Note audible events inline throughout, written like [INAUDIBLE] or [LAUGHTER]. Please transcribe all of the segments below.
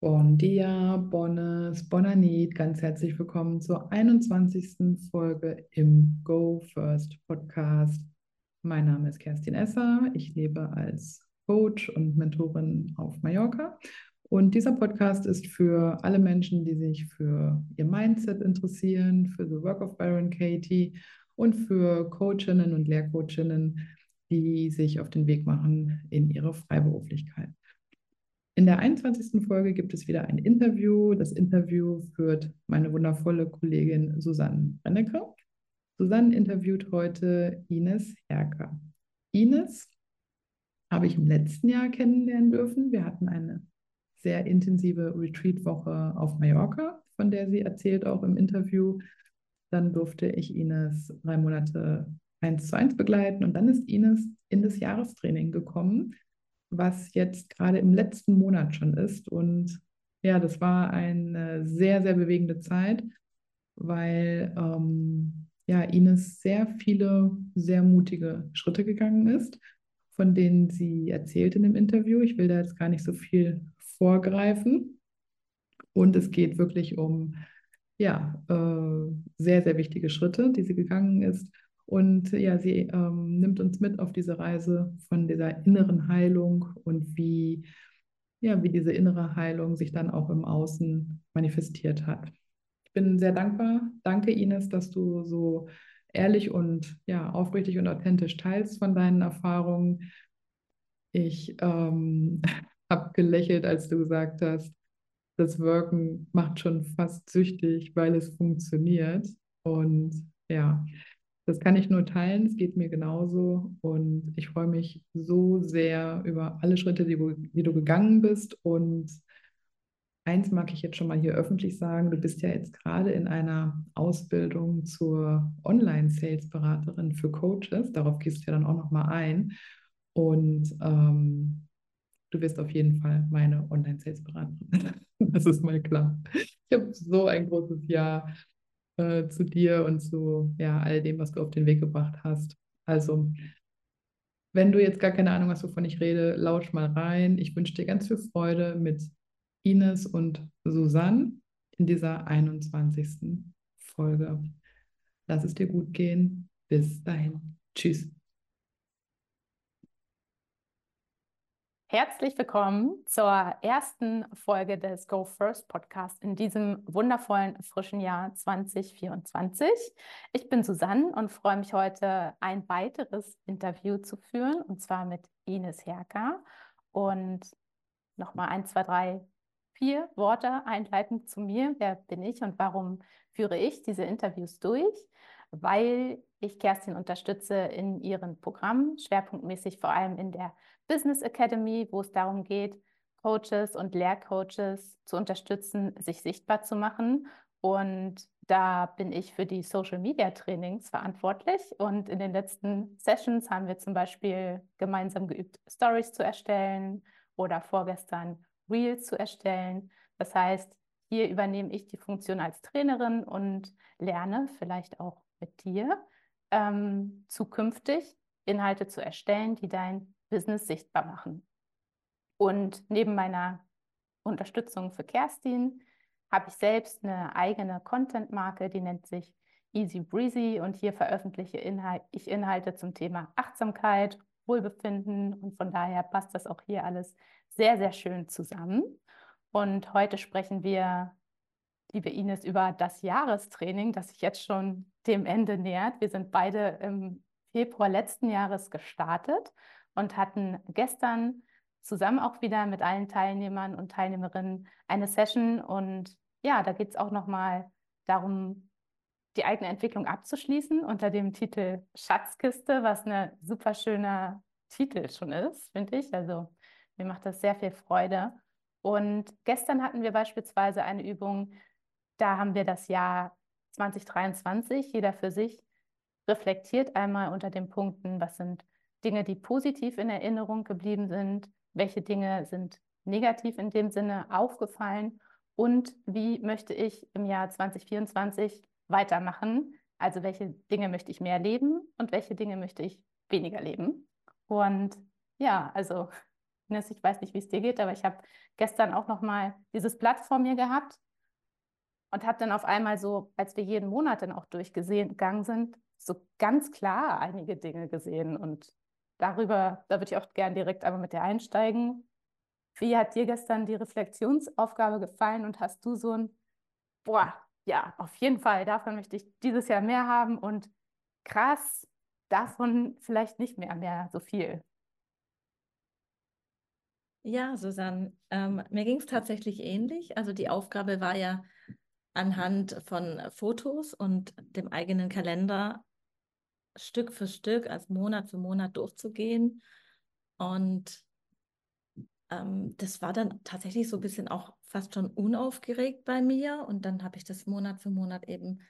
Bon dia, Bonnes, Bonanit, ganz herzlich willkommen zur 21. Folge im Go First Podcast. Mein Name ist Kerstin Esser. Ich lebe als Coach und Mentorin auf Mallorca. Und dieser Podcast ist für alle Menschen, die sich für ihr Mindset interessieren, für The Work of Byron Katie und für Coachinnen und Lehrcoachinnen, die sich auf den Weg machen in ihre Freiberuflichkeit. In der 21. Folge gibt es wieder ein Interview. Das Interview führt meine wundervolle Kollegin Susanne Brennecke. Susanne interviewt heute Ines Herker. Ines habe ich im letzten Jahr kennenlernen dürfen. Wir hatten eine sehr intensive Retreat-Woche auf Mallorca, von der sie erzählt auch im Interview. Dann durfte ich Ines drei Monate eins zu eins begleiten und dann ist Ines in das Jahrestraining gekommen was jetzt gerade im letzten Monat schon ist. Und ja, das war eine sehr, sehr bewegende Zeit, weil ähm, ja, Ines sehr viele, sehr mutige Schritte gegangen ist, von denen sie erzählt in dem Interview. Ich will da jetzt gar nicht so viel vorgreifen. Und es geht wirklich um ja, äh, sehr, sehr wichtige Schritte, die sie gegangen ist und ja, sie ähm, nimmt uns mit auf diese Reise von dieser inneren Heilung und wie, ja, wie diese innere Heilung sich dann auch im Außen manifestiert hat. Ich bin sehr dankbar. Danke, Ines, dass du so ehrlich und ja, aufrichtig und authentisch teilst von deinen Erfahrungen. Ich ähm, [LAUGHS] habe gelächelt, als du gesagt hast, das Wirken macht schon fast süchtig, weil es funktioniert. Und ja, das kann ich nur teilen, es geht mir genauso und ich freue mich so sehr über alle Schritte, die, die du gegangen bist. Und eins mag ich jetzt schon mal hier öffentlich sagen, du bist ja jetzt gerade in einer Ausbildung zur Online-Sales-Beraterin für Coaches. Darauf gehst du ja dann auch nochmal ein. Und ähm, du wirst auf jeden Fall meine Online-Sales-Beraterin. [LAUGHS] das ist mal klar. Ich habe so ein großes Jahr äh, zu dir und zu ja, all dem, was du auf den Weg gebracht hast. Also, wenn du jetzt gar keine Ahnung hast, wovon ich rede, lausch mal rein. Ich wünsche dir ganz viel Freude mit Ines und Susanne in dieser 21. Folge. Lass es dir gut gehen. Bis dahin. Tschüss. Herzlich willkommen zur ersten Folge des Go First Podcast in diesem wundervollen frischen Jahr 2024. Ich bin Susanne und freue mich heute ein weiteres Interview zu führen und zwar mit Ines Herker. Und nochmal ein, zwei, drei, vier Worte einleitend zu mir. Wer bin ich und warum führe ich diese Interviews durch? Weil ich Kerstin unterstütze in ihren Programmen, schwerpunktmäßig vor allem in der Business Academy, wo es darum geht, Coaches und Lehrcoaches zu unterstützen, sich sichtbar zu machen. Und da bin ich für die Social Media Trainings verantwortlich. Und in den letzten Sessions haben wir zum Beispiel gemeinsam geübt, Stories zu erstellen oder vorgestern Reels zu erstellen. Das heißt, hier übernehme ich die Funktion als Trainerin und lerne vielleicht auch mit dir ähm, zukünftig Inhalte zu erstellen, die dein Business sichtbar machen. Und neben meiner Unterstützung für Kerstin habe ich selbst eine eigene Content-Marke, die nennt sich Easy Breezy und hier veröffentliche Inhal ich Inhalte zum Thema Achtsamkeit, Wohlbefinden und von daher passt das auch hier alles sehr, sehr schön zusammen. Und heute sprechen wir, liebe Ines, über das Jahrestraining, das sich jetzt schon dem Ende nähert. Wir sind beide im Februar letzten Jahres gestartet und hatten gestern zusammen auch wieder mit allen Teilnehmern und Teilnehmerinnen eine Session. Und ja, da geht es auch nochmal darum, die eigene Entwicklung abzuschließen unter dem Titel Schatzkiste, was ein super schöner Titel schon ist, finde ich. Also mir macht das sehr viel Freude. Und gestern hatten wir beispielsweise eine Übung, da haben wir das Jahr 2023, jeder für sich, reflektiert einmal unter den Punkten, was sind Dinge, die positiv in Erinnerung geblieben sind, welche Dinge sind negativ in dem Sinne aufgefallen und wie möchte ich im Jahr 2024 weitermachen. Also welche Dinge möchte ich mehr leben und welche Dinge möchte ich weniger leben. Und ja, also ich weiß nicht, wie es dir geht, aber ich habe gestern auch noch mal dieses Blatt vor mir gehabt und habe dann auf einmal so, als wir jeden Monat dann auch durchgegangen sind, so ganz klar einige Dinge gesehen. Und darüber, da würde ich auch gerne direkt einmal mit dir einsteigen. Wie hat dir gestern die Reflexionsaufgabe gefallen und hast du so ein, boah, ja, auf jeden Fall, davon möchte ich dieses Jahr mehr haben und krass, davon vielleicht nicht mehr, mehr so viel. Ja, Susanne, ähm, mir ging es tatsächlich ähnlich. Also die Aufgabe war ja anhand von Fotos und dem eigenen Kalender Stück für Stück, als Monat für Monat durchzugehen. Und ähm, das war dann tatsächlich so ein bisschen auch fast schon unaufgeregt bei mir. Und dann habe ich das Monat für Monat eben,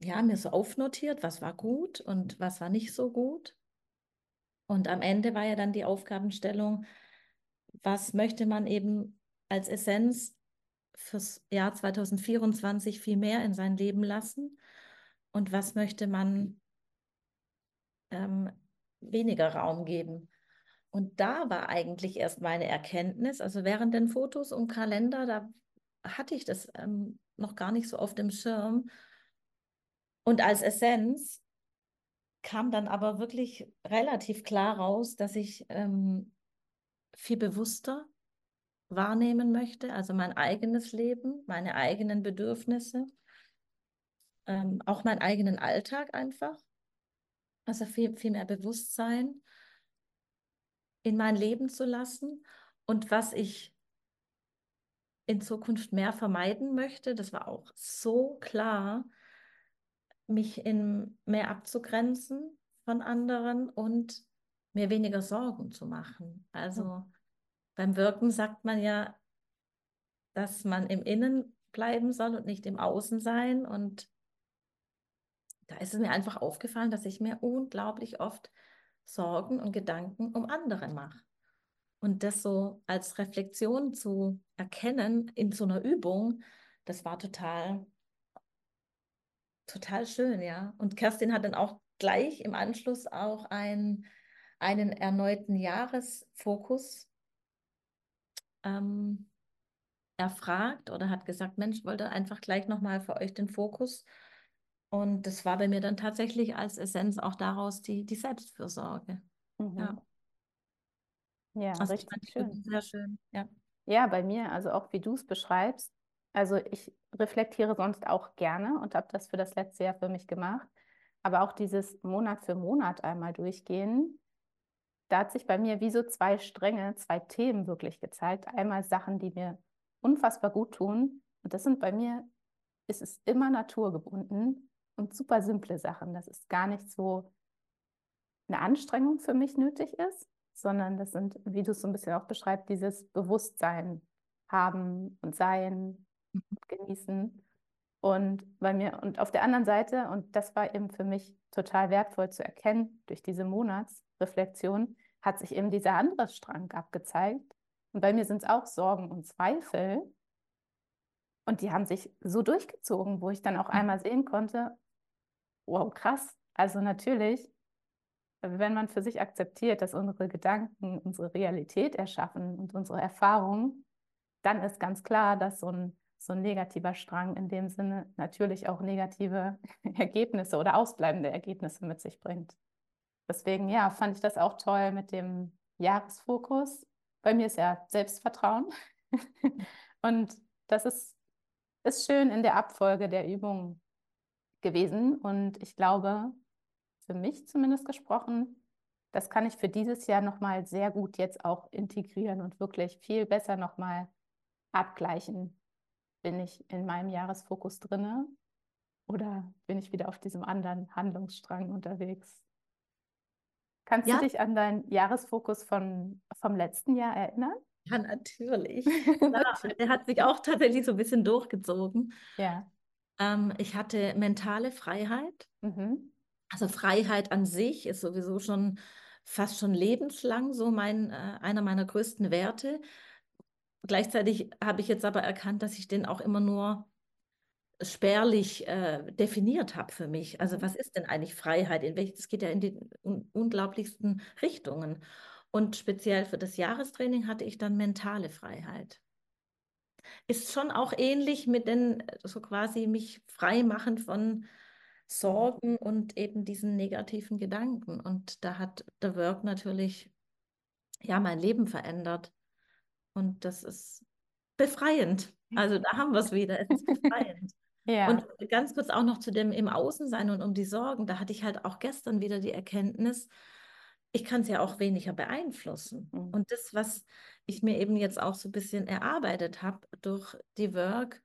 ja, mir so aufnotiert, was war gut und was war nicht so gut. Und am Ende war ja dann die Aufgabenstellung, was möchte man eben als Essenz fürs Jahr 2024 viel mehr in sein Leben lassen und was möchte man ähm, weniger Raum geben. Und da war eigentlich erst meine Erkenntnis, also während den Fotos und Kalender, da hatte ich das ähm, noch gar nicht so auf dem Schirm. Und als Essenz kam dann aber wirklich relativ klar raus, dass ich ähm, viel bewusster wahrnehmen möchte, also mein eigenes Leben, meine eigenen Bedürfnisse, ähm, auch meinen eigenen Alltag einfach. Also viel, viel mehr Bewusstsein in mein Leben zu lassen. Und was ich in Zukunft mehr vermeiden möchte, das war auch so klar, mich in mehr abzugrenzen von anderen und mir weniger Sorgen zu machen. Also mhm. beim Wirken sagt man ja, dass man im Innen bleiben soll und nicht im Außen sein. Und da ist es mir einfach aufgefallen, dass ich mir unglaublich oft Sorgen und Gedanken um andere mache. Und das so als Reflexion zu erkennen in so einer Übung, das war total, total schön, ja. Und Kerstin hat dann auch gleich im Anschluss auch ein, einen erneuten Jahresfokus ähm, erfragt oder hat gesagt, Mensch, wollte einfach gleich nochmal für euch den Fokus und das war bei mir dann tatsächlich als Essenz auch daraus die, die Selbstfürsorge. Mhm. Ja. Ja, also richtig schön. Sehr schön, ja. Ja, bei mir, also auch wie du es beschreibst. Also ich reflektiere sonst auch gerne und habe das für das letzte Jahr für mich gemacht. Aber auch dieses Monat für Monat einmal durchgehen, da hat sich bei mir wie so zwei Stränge, zwei Themen wirklich gezeigt. Einmal Sachen, die mir unfassbar gut tun. Und das sind bei mir, ist es immer naturgebunden und super simple Sachen. Das ist gar nicht so eine Anstrengung für mich nötig ist, sondern das sind, wie du es so ein bisschen auch beschreibst, dieses Bewusstsein haben und sein, mhm. genießen. Und bei mir, und auf der anderen Seite, und das war eben für mich total wertvoll zu erkennen, durch diese Monatsreflexion, hat sich eben dieser andere Strang abgezeigt. Und bei mir sind es auch Sorgen und Zweifel. Und die haben sich so durchgezogen, wo ich dann auch mhm. einmal sehen konnte, wow, krass. Also natürlich, wenn man für sich akzeptiert, dass unsere Gedanken unsere Realität erschaffen und unsere Erfahrungen, dann ist ganz klar, dass so ein, so ein negativer Strang in dem Sinne natürlich auch negative [LAUGHS] Ergebnisse oder ausbleibende Ergebnisse mit sich bringt. Deswegen, ja, fand ich das auch toll mit dem Jahresfokus. Bei mir ist ja Selbstvertrauen. [LAUGHS] und das ist, ist schön in der Abfolge der Übungen gewesen. Und ich glaube, für mich zumindest gesprochen, das kann ich für dieses Jahr nochmal sehr gut jetzt auch integrieren und wirklich viel besser nochmal abgleichen. Bin ich in meinem Jahresfokus drinne oder bin ich wieder auf diesem anderen Handlungsstrang unterwegs? Kannst ja. du dich an deinen Jahresfokus von, vom letzten Jahr erinnern? Ja, natürlich. [LAUGHS] natürlich. Der hat sich auch tatsächlich so ein bisschen durchgezogen. Ja. Ähm, ich hatte mentale Freiheit. Mhm. Also Freiheit an sich ist sowieso schon fast schon lebenslang so mein, äh, einer meiner größten Werte. Gleichzeitig habe ich jetzt aber erkannt, dass ich den auch immer nur spärlich äh, definiert habe für mich. Also was ist denn eigentlich Freiheit? In welch, das geht ja in die un unglaublichsten Richtungen. Und speziell für das Jahrestraining hatte ich dann mentale Freiheit. Ist schon auch ähnlich mit den, so quasi mich frei machen von Sorgen und eben diesen negativen Gedanken. Und da hat der Work natürlich ja mein Leben verändert. Und das ist befreiend. Also da haben wir es wieder. Es ist befreiend. [LAUGHS] Ja. Und ganz kurz auch noch zu dem im Außensein und um die Sorgen. Da hatte ich halt auch gestern wieder die Erkenntnis, ich kann es ja auch weniger beeinflussen. Mhm. Und das, was ich mir eben jetzt auch so ein bisschen erarbeitet habe durch die Work,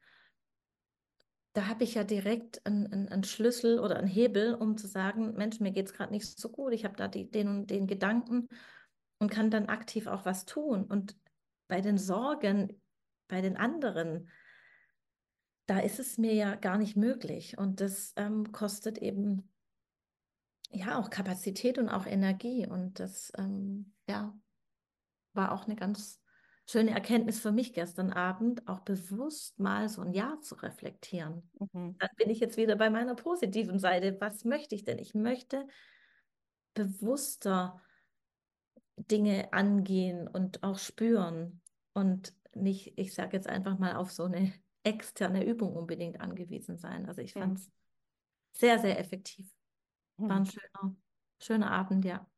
da habe ich ja direkt einen, einen, Schlüssel oder einen Hebel, um zu sagen, Mensch, mir geht es gerade nicht so gut, ich habe da die, den und den Gedanken und kann dann aktiv auch was tun. Und bei den Sorgen, bei den anderen, da ist es mir ja gar nicht möglich. Und das ähm, kostet eben ja auch Kapazität und auch Energie. Und das ähm, ja, war auch eine ganz schöne Erkenntnis für mich gestern Abend, auch bewusst mal so ein Jahr zu reflektieren. Mhm. Dann bin ich jetzt wieder bei meiner positiven Seite. Was möchte ich denn? Ich möchte bewusster Dinge angehen und auch spüren und nicht, ich sage jetzt einfach mal, auf so eine [LAUGHS] externe Übung unbedingt angewiesen sein. Also ich Mhm. fand es sehr, sehr effektiv. War ein Mhm. schöner, schöner Abend, ja.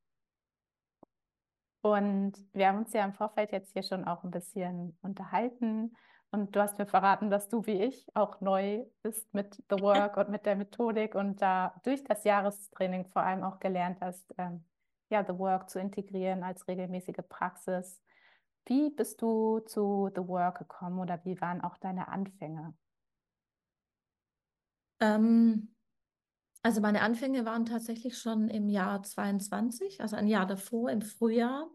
Und wir haben uns ja im Vorfeld jetzt hier schon auch ein bisschen unterhalten. Und du hast mir verraten, dass du wie ich auch neu bist mit The Work und mit der Methodik und da durch das Jahrestraining vor allem auch gelernt hast, ähm, ja, The Work zu integrieren als regelmäßige Praxis. Wie bist du zu The Work gekommen oder wie waren auch deine Anfänge? Ähm, also meine Anfänge waren tatsächlich schon im Jahr 22, also ein Jahr davor, im Frühjahr.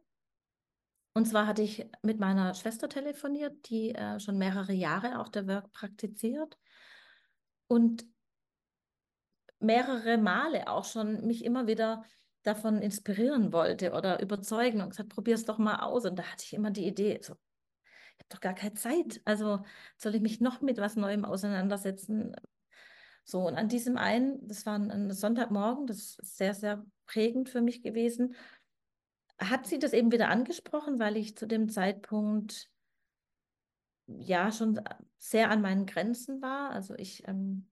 Und zwar hatte ich mit meiner Schwester telefoniert, die äh, schon mehrere Jahre auch der Work praktiziert und mehrere Male auch schon mich immer wieder davon inspirieren wollte oder überzeugen und gesagt, probier es doch mal aus. Und da hatte ich immer die Idee, so, ich habe doch gar keine Zeit. Also soll ich mich noch mit was Neuem auseinandersetzen? So, und an diesem einen, das war ein Sonntagmorgen, das ist sehr, sehr prägend für mich gewesen, hat sie das eben wieder angesprochen, weil ich zu dem Zeitpunkt ja schon sehr an meinen Grenzen war. Also ich ähm,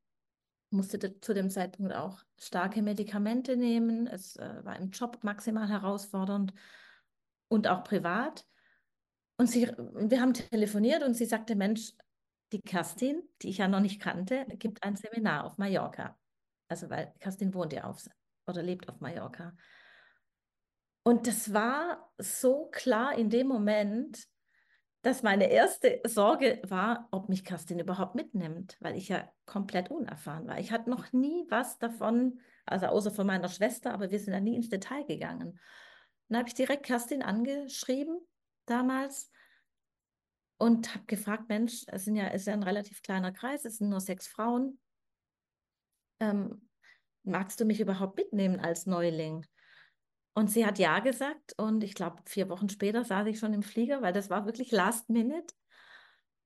musste zu dem Zeitpunkt auch starke Medikamente nehmen. Es äh, war im Job maximal herausfordernd und auch privat. Und sie, wir haben telefoniert und sie sagte, Mensch, die Kerstin, die ich ja noch nicht kannte, gibt ein Seminar auf Mallorca. Also weil Kerstin wohnt ja auf oder lebt auf Mallorca. Und das war so klar in dem Moment, dass meine erste Sorge war, ob mich Kerstin überhaupt mitnimmt, weil ich ja komplett unerfahren war. Ich hatte noch nie was davon, also außer von meiner Schwester, aber wir sind ja nie ins Detail gegangen. Dann habe ich direkt Kerstin angeschrieben damals und habe gefragt, Mensch, es sind ja, ist ja ein relativ kleiner Kreis, es sind nur sechs Frauen. Ähm, magst du mich überhaupt mitnehmen als Neuling? Und sie hat ja gesagt und ich glaube, vier Wochen später saß ich schon im Flieger, weil das war wirklich last minute.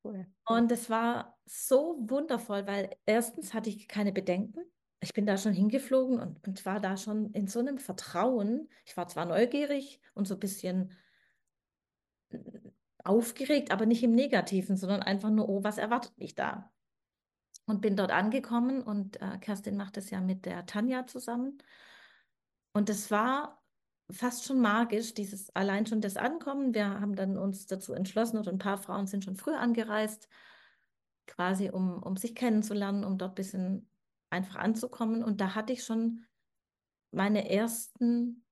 Cool. Und es war so wundervoll, weil erstens hatte ich keine Bedenken. Ich bin da schon hingeflogen und, und war da schon in so einem Vertrauen. Ich war zwar neugierig und so ein bisschen aufgeregt, aber nicht im Negativen, sondern einfach nur, oh, was erwartet mich da? Und bin dort angekommen und äh, Kerstin macht es ja mit der Tanja zusammen. Und es war fast schon magisch, dieses allein schon das Ankommen. Wir haben dann uns dazu entschlossen oder ein paar Frauen sind schon früh angereist, quasi um, um sich kennenzulernen, um dort ein bisschen einfach anzukommen. Und da hatte ich schon meine ersten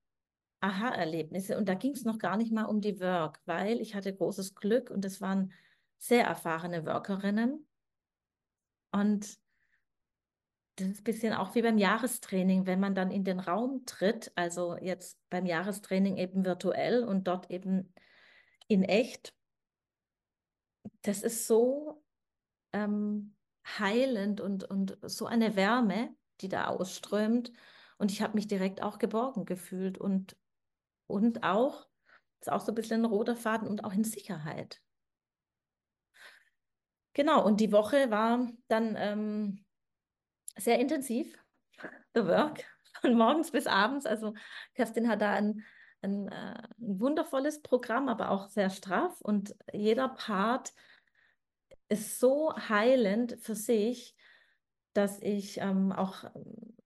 Aha-Erlebnisse. Und da ging es noch gar nicht mal um die Work, weil ich hatte großes Glück und es waren sehr erfahrene Workerinnen. Und das ist ein bisschen auch wie beim Jahrestraining, wenn man dann in den Raum tritt, also jetzt beim Jahrestraining eben virtuell und dort eben in echt. Das ist so ähm, heilend und, und so eine Wärme, die da ausströmt. Und ich habe mich direkt auch geborgen gefühlt und, und auch, das ist auch so ein bisschen ein roter Faden und auch in Sicherheit. Genau, und die Woche war dann ähm, sehr intensiv, The Work, von morgens bis abends. Also Kerstin hat da einen ein, äh, ein wundervolles Programm, aber auch sehr straff und jeder Part ist so heilend für sich, dass ich ähm, auch ähm,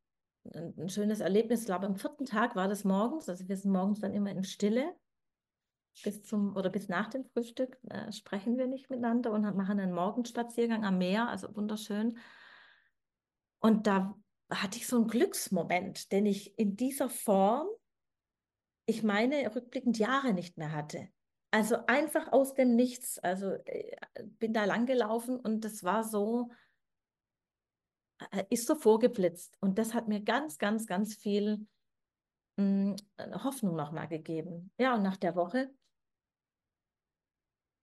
ein, ein schönes Erlebnis, glaube am vierten Tag war das morgens, also wir sind morgens dann immer in Stille bis zum oder bis nach dem Frühstück äh, sprechen wir nicht miteinander und machen einen Morgenspaziergang am Meer, also wunderschön. Und da hatte ich so einen Glücksmoment, den ich in dieser Form, ich meine, rückblickend Jahre nicht mehr hatte. Also einfach aus dem Nichts. Also äh, bin da lang gelaufen und das war so, ist so vorgeblitzt. Und das hat mir ganz, ganz, ganz viel mh, hm, Hoffnung nochmal gegeben. Ja, und nach der Woche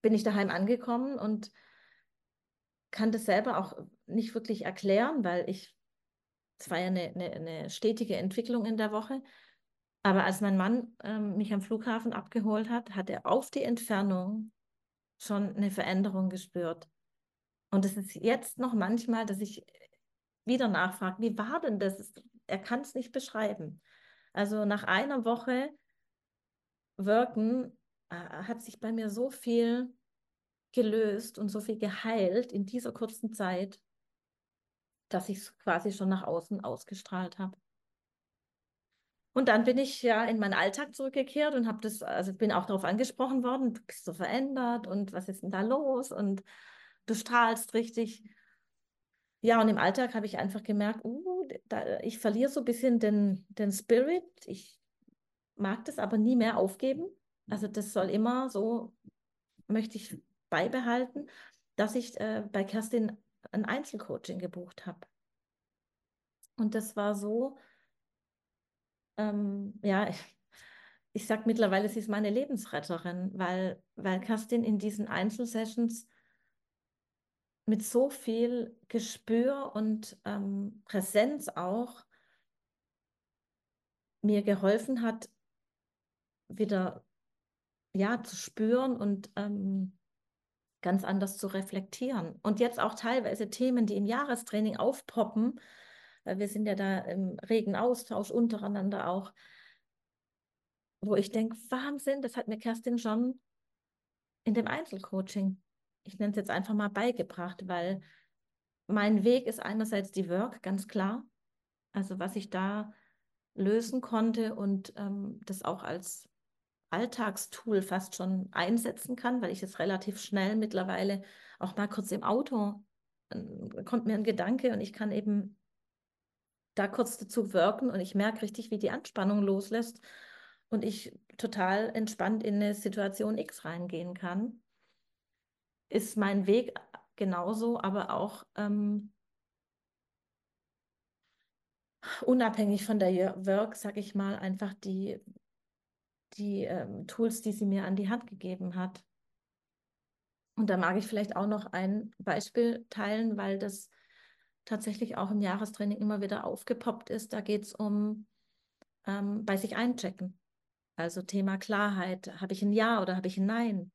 bin ich daheim angekommen und kann das selber auch nicht wirklich erklären, weil ich, es war ja eine, eine, eine, stetige Entwicklung in der Woche. Aber als mein Mann ähm, mich am Flughafen abgeholt hat, hat er auf die Entfernung schon eine Veränderung gespürt. Und es ist jetzt noch manchmal, dass ich wieder nachfrage, wie war denn das? Er kann es nicht beschreiben. Also nach einer Woche Wirken äh, hat sich bei mir so viel gelöst und so viel geheilt in dieser kurzen Zeit, dass ich es quasi schon nach außen ausgestrahlt habe. Und dann bin ich ja in meinen Alltag zurückgekehrt und habe das, also bin auch darauf angesprochen worden, du bist so verändert und was ist denn da los und du strahlst richtig. Ja, und im Alltag habe ich einfach gemerkt, uh, da, ich verliere so ein bisschen den, den Spirit. Ich mag das aber nie mehr aufgeben. Also das soll immer so, möchte ich beibehalten, dass ich äh, bei Kerstin ein Einzelcoaching gebucht habe. Und das war so, ähm, ja, [LAUGHS] ich, ich sage mittlerweile, sie ist meine Lebensretterin, weil, weil Kerstin in diesen Einzelsessions mit so viel Gespür und ähm, Präsenz auch mir geholfen hat, wieder ja zu spüren und ähm, ganz anders zu reflektieren. Und jetzt auch teilweise Themen, die im Jahrestraining aufpoppen, weil wir sind ja da im regen Austausch untereinander auch, wo ich denke, Wahnsinn, das hat mir Kerstin schon in dem Einzelcoaching, ich nenne es jetzt einfach mal beigebracht, weil mein Weg ist einerseits die Work, ganz klar. Also was ich da lösen konnte und ähm, das auch als Alltagstool fast schon einsetzen kann, weil ich es relativ schnell mittlerweile auch mal kurz im Auto äh, kommt mir ein Gedanke und ich kann eben da kurz dazu wirken und ich merke richtig, wie die Anspannung loslässt und ich total entspannt in eine Situation X reingehen kann. Ist mein Weg genauso, aber auch ähm, unabhängig von der Work, sag ich mal, einfach die die ähm, Tools, die sie mir an die Hand gegeben hat. Und da mag ich vielleicht auch noch ein Beispiel teilen, weil das tatsächlich auch im Jahrestraining immer wieder aufgepoppt ist. Da geht es um ähm, bei sich einchecken. Also Thema Klarheit. Habe ich ein Ja oder habe ich ein Nein?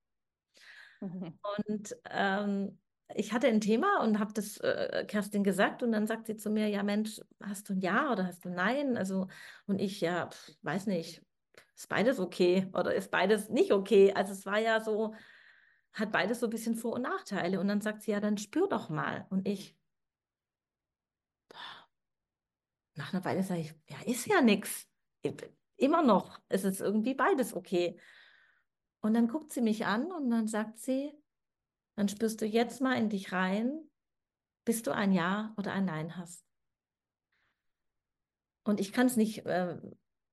Mhm. Und ähm, ich hatte ein Thema und habe das äh, Kerstin gesagt und dann sagt sie zu mir, ja Mensch, hast du ein Ja oder hast du ein Nein? Also und ich ja, pf, weiß nicht, ist beides okay oder ist beides nicht okay? Also es war ja so, hat beides so ein bisschen Vor- und Nachteile. Und dann sagt sie, ja, dann spür doch mal. Und ich, nach einer Weile sage ich, ja, ist ja nichts. Immer noch ist es irgendwie beides okay. Und dann guckt sie mich an und dann sagt sie, dann spürst du jetzt mal in dich rein, bis du ein Ja oder ein Nein hast. Und ich kann es nicht äh,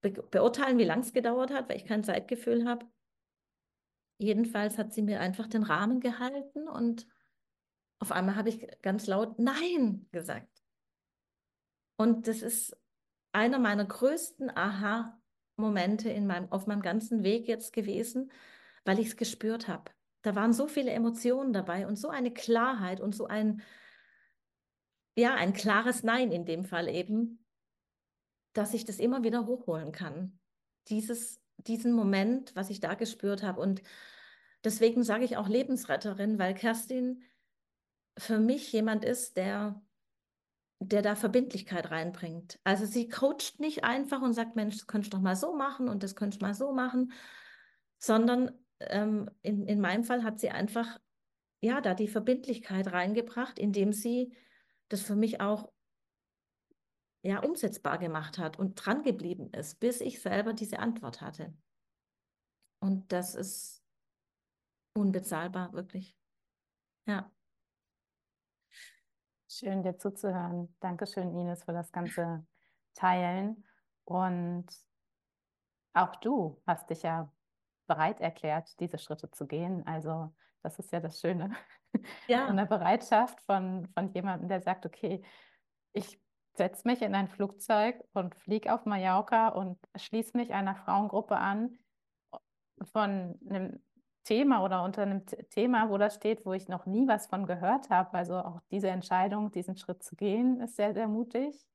be beurteilen, wie lang es gedauert hat, weil ich kein Zeitgefühl habe. Jedenfalls hat sie mir einfach den Rahmen gehalten und auf einmal habe ich ganz laut Nein gesagt. Und das ist einer meiner größten Aha-Momente in meinem, auf meinem ganzen Weg jetzt gewesen, weil ich es gespürt habe. Da waren so viele Emotionen dabei und so eine Klarheit und so ein, ja, ein klares Nein in dem Fall eben, dass ich das immer wieder hochholen kann. Dieses, diesen Moment, was ich da gespürt habe. Und deswegen sage ich auch Lebensretterin, weil Kerstin für mich jemand ist, der der da Verbindlichkeit reinbringt. Also sie coacht nicht einfach und sagt, Mensch, das könntest du doch mal so machen und das könntest du mal so machen, sondern ähm, in, in meinem Fall hat sie einfach, ja, da die Verbindlichkeit reingebracht, indem sie das für mich auch ja, umsetzbar gemacht hat und dran geblieben ist, bis ich selber diese Antwort hatte. Und das ist unbezahlbar, wirklich. Ja. Schön, dir zuzuhören. Dankeschön, Ines, für das ganze Teilen. Und auch du hast dich ja bereit erklärt, diese Schritte zu gehen. Also das ist ja das Schöne. Ja. [LAUGHS] Eine Bereitschaft von, von jemandem, der sagt, okay, ich setze mich in ein Flugzeug und fliege auf Mallorca und schließe mich einer Frauengruppe an von einem Thema oder unter einem Thema, wo das steht, wo ich noch nie was von gehört habe. Also auch diese Entscheidung, diesen Schritt zu gehen, ist sehr, sehr mutig.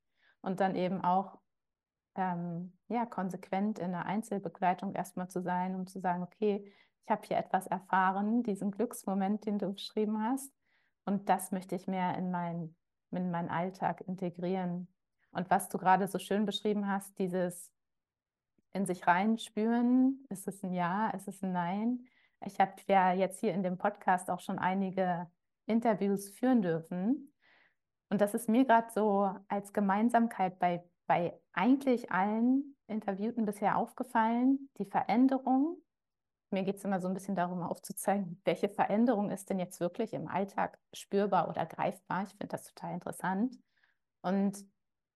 Und dann eben auch ähm, ja, konsequent in der Einzelbegleitung erstmal zu sein, um zu sagen, okay, ich habe hier etwas erfahren, diesen Glücksmoment, den du beschrieben hast. Und das möchte ich mehr in, mein, in meinen Alltag integrieren. Und was du gerade so schön beschrieben hast, dieses in sich reinspüren, ist es ein Ja, ist es ein Nein, ich habe ja jetzt hier in dem Podcast auch schon einige Interviews führen dürfen. Und das ist mir gerade so als Gemeinsamkeit bei, bei eigentlich allen Interviewten bisher aufgefallen, die Veränderung. Mir geht es immer so ein bisschen darum, aufzuzeigen, welche Veränderung ist denn jetzt wirklich im Alltag spürbar oder greifbar. Ich finde das total interessant. Und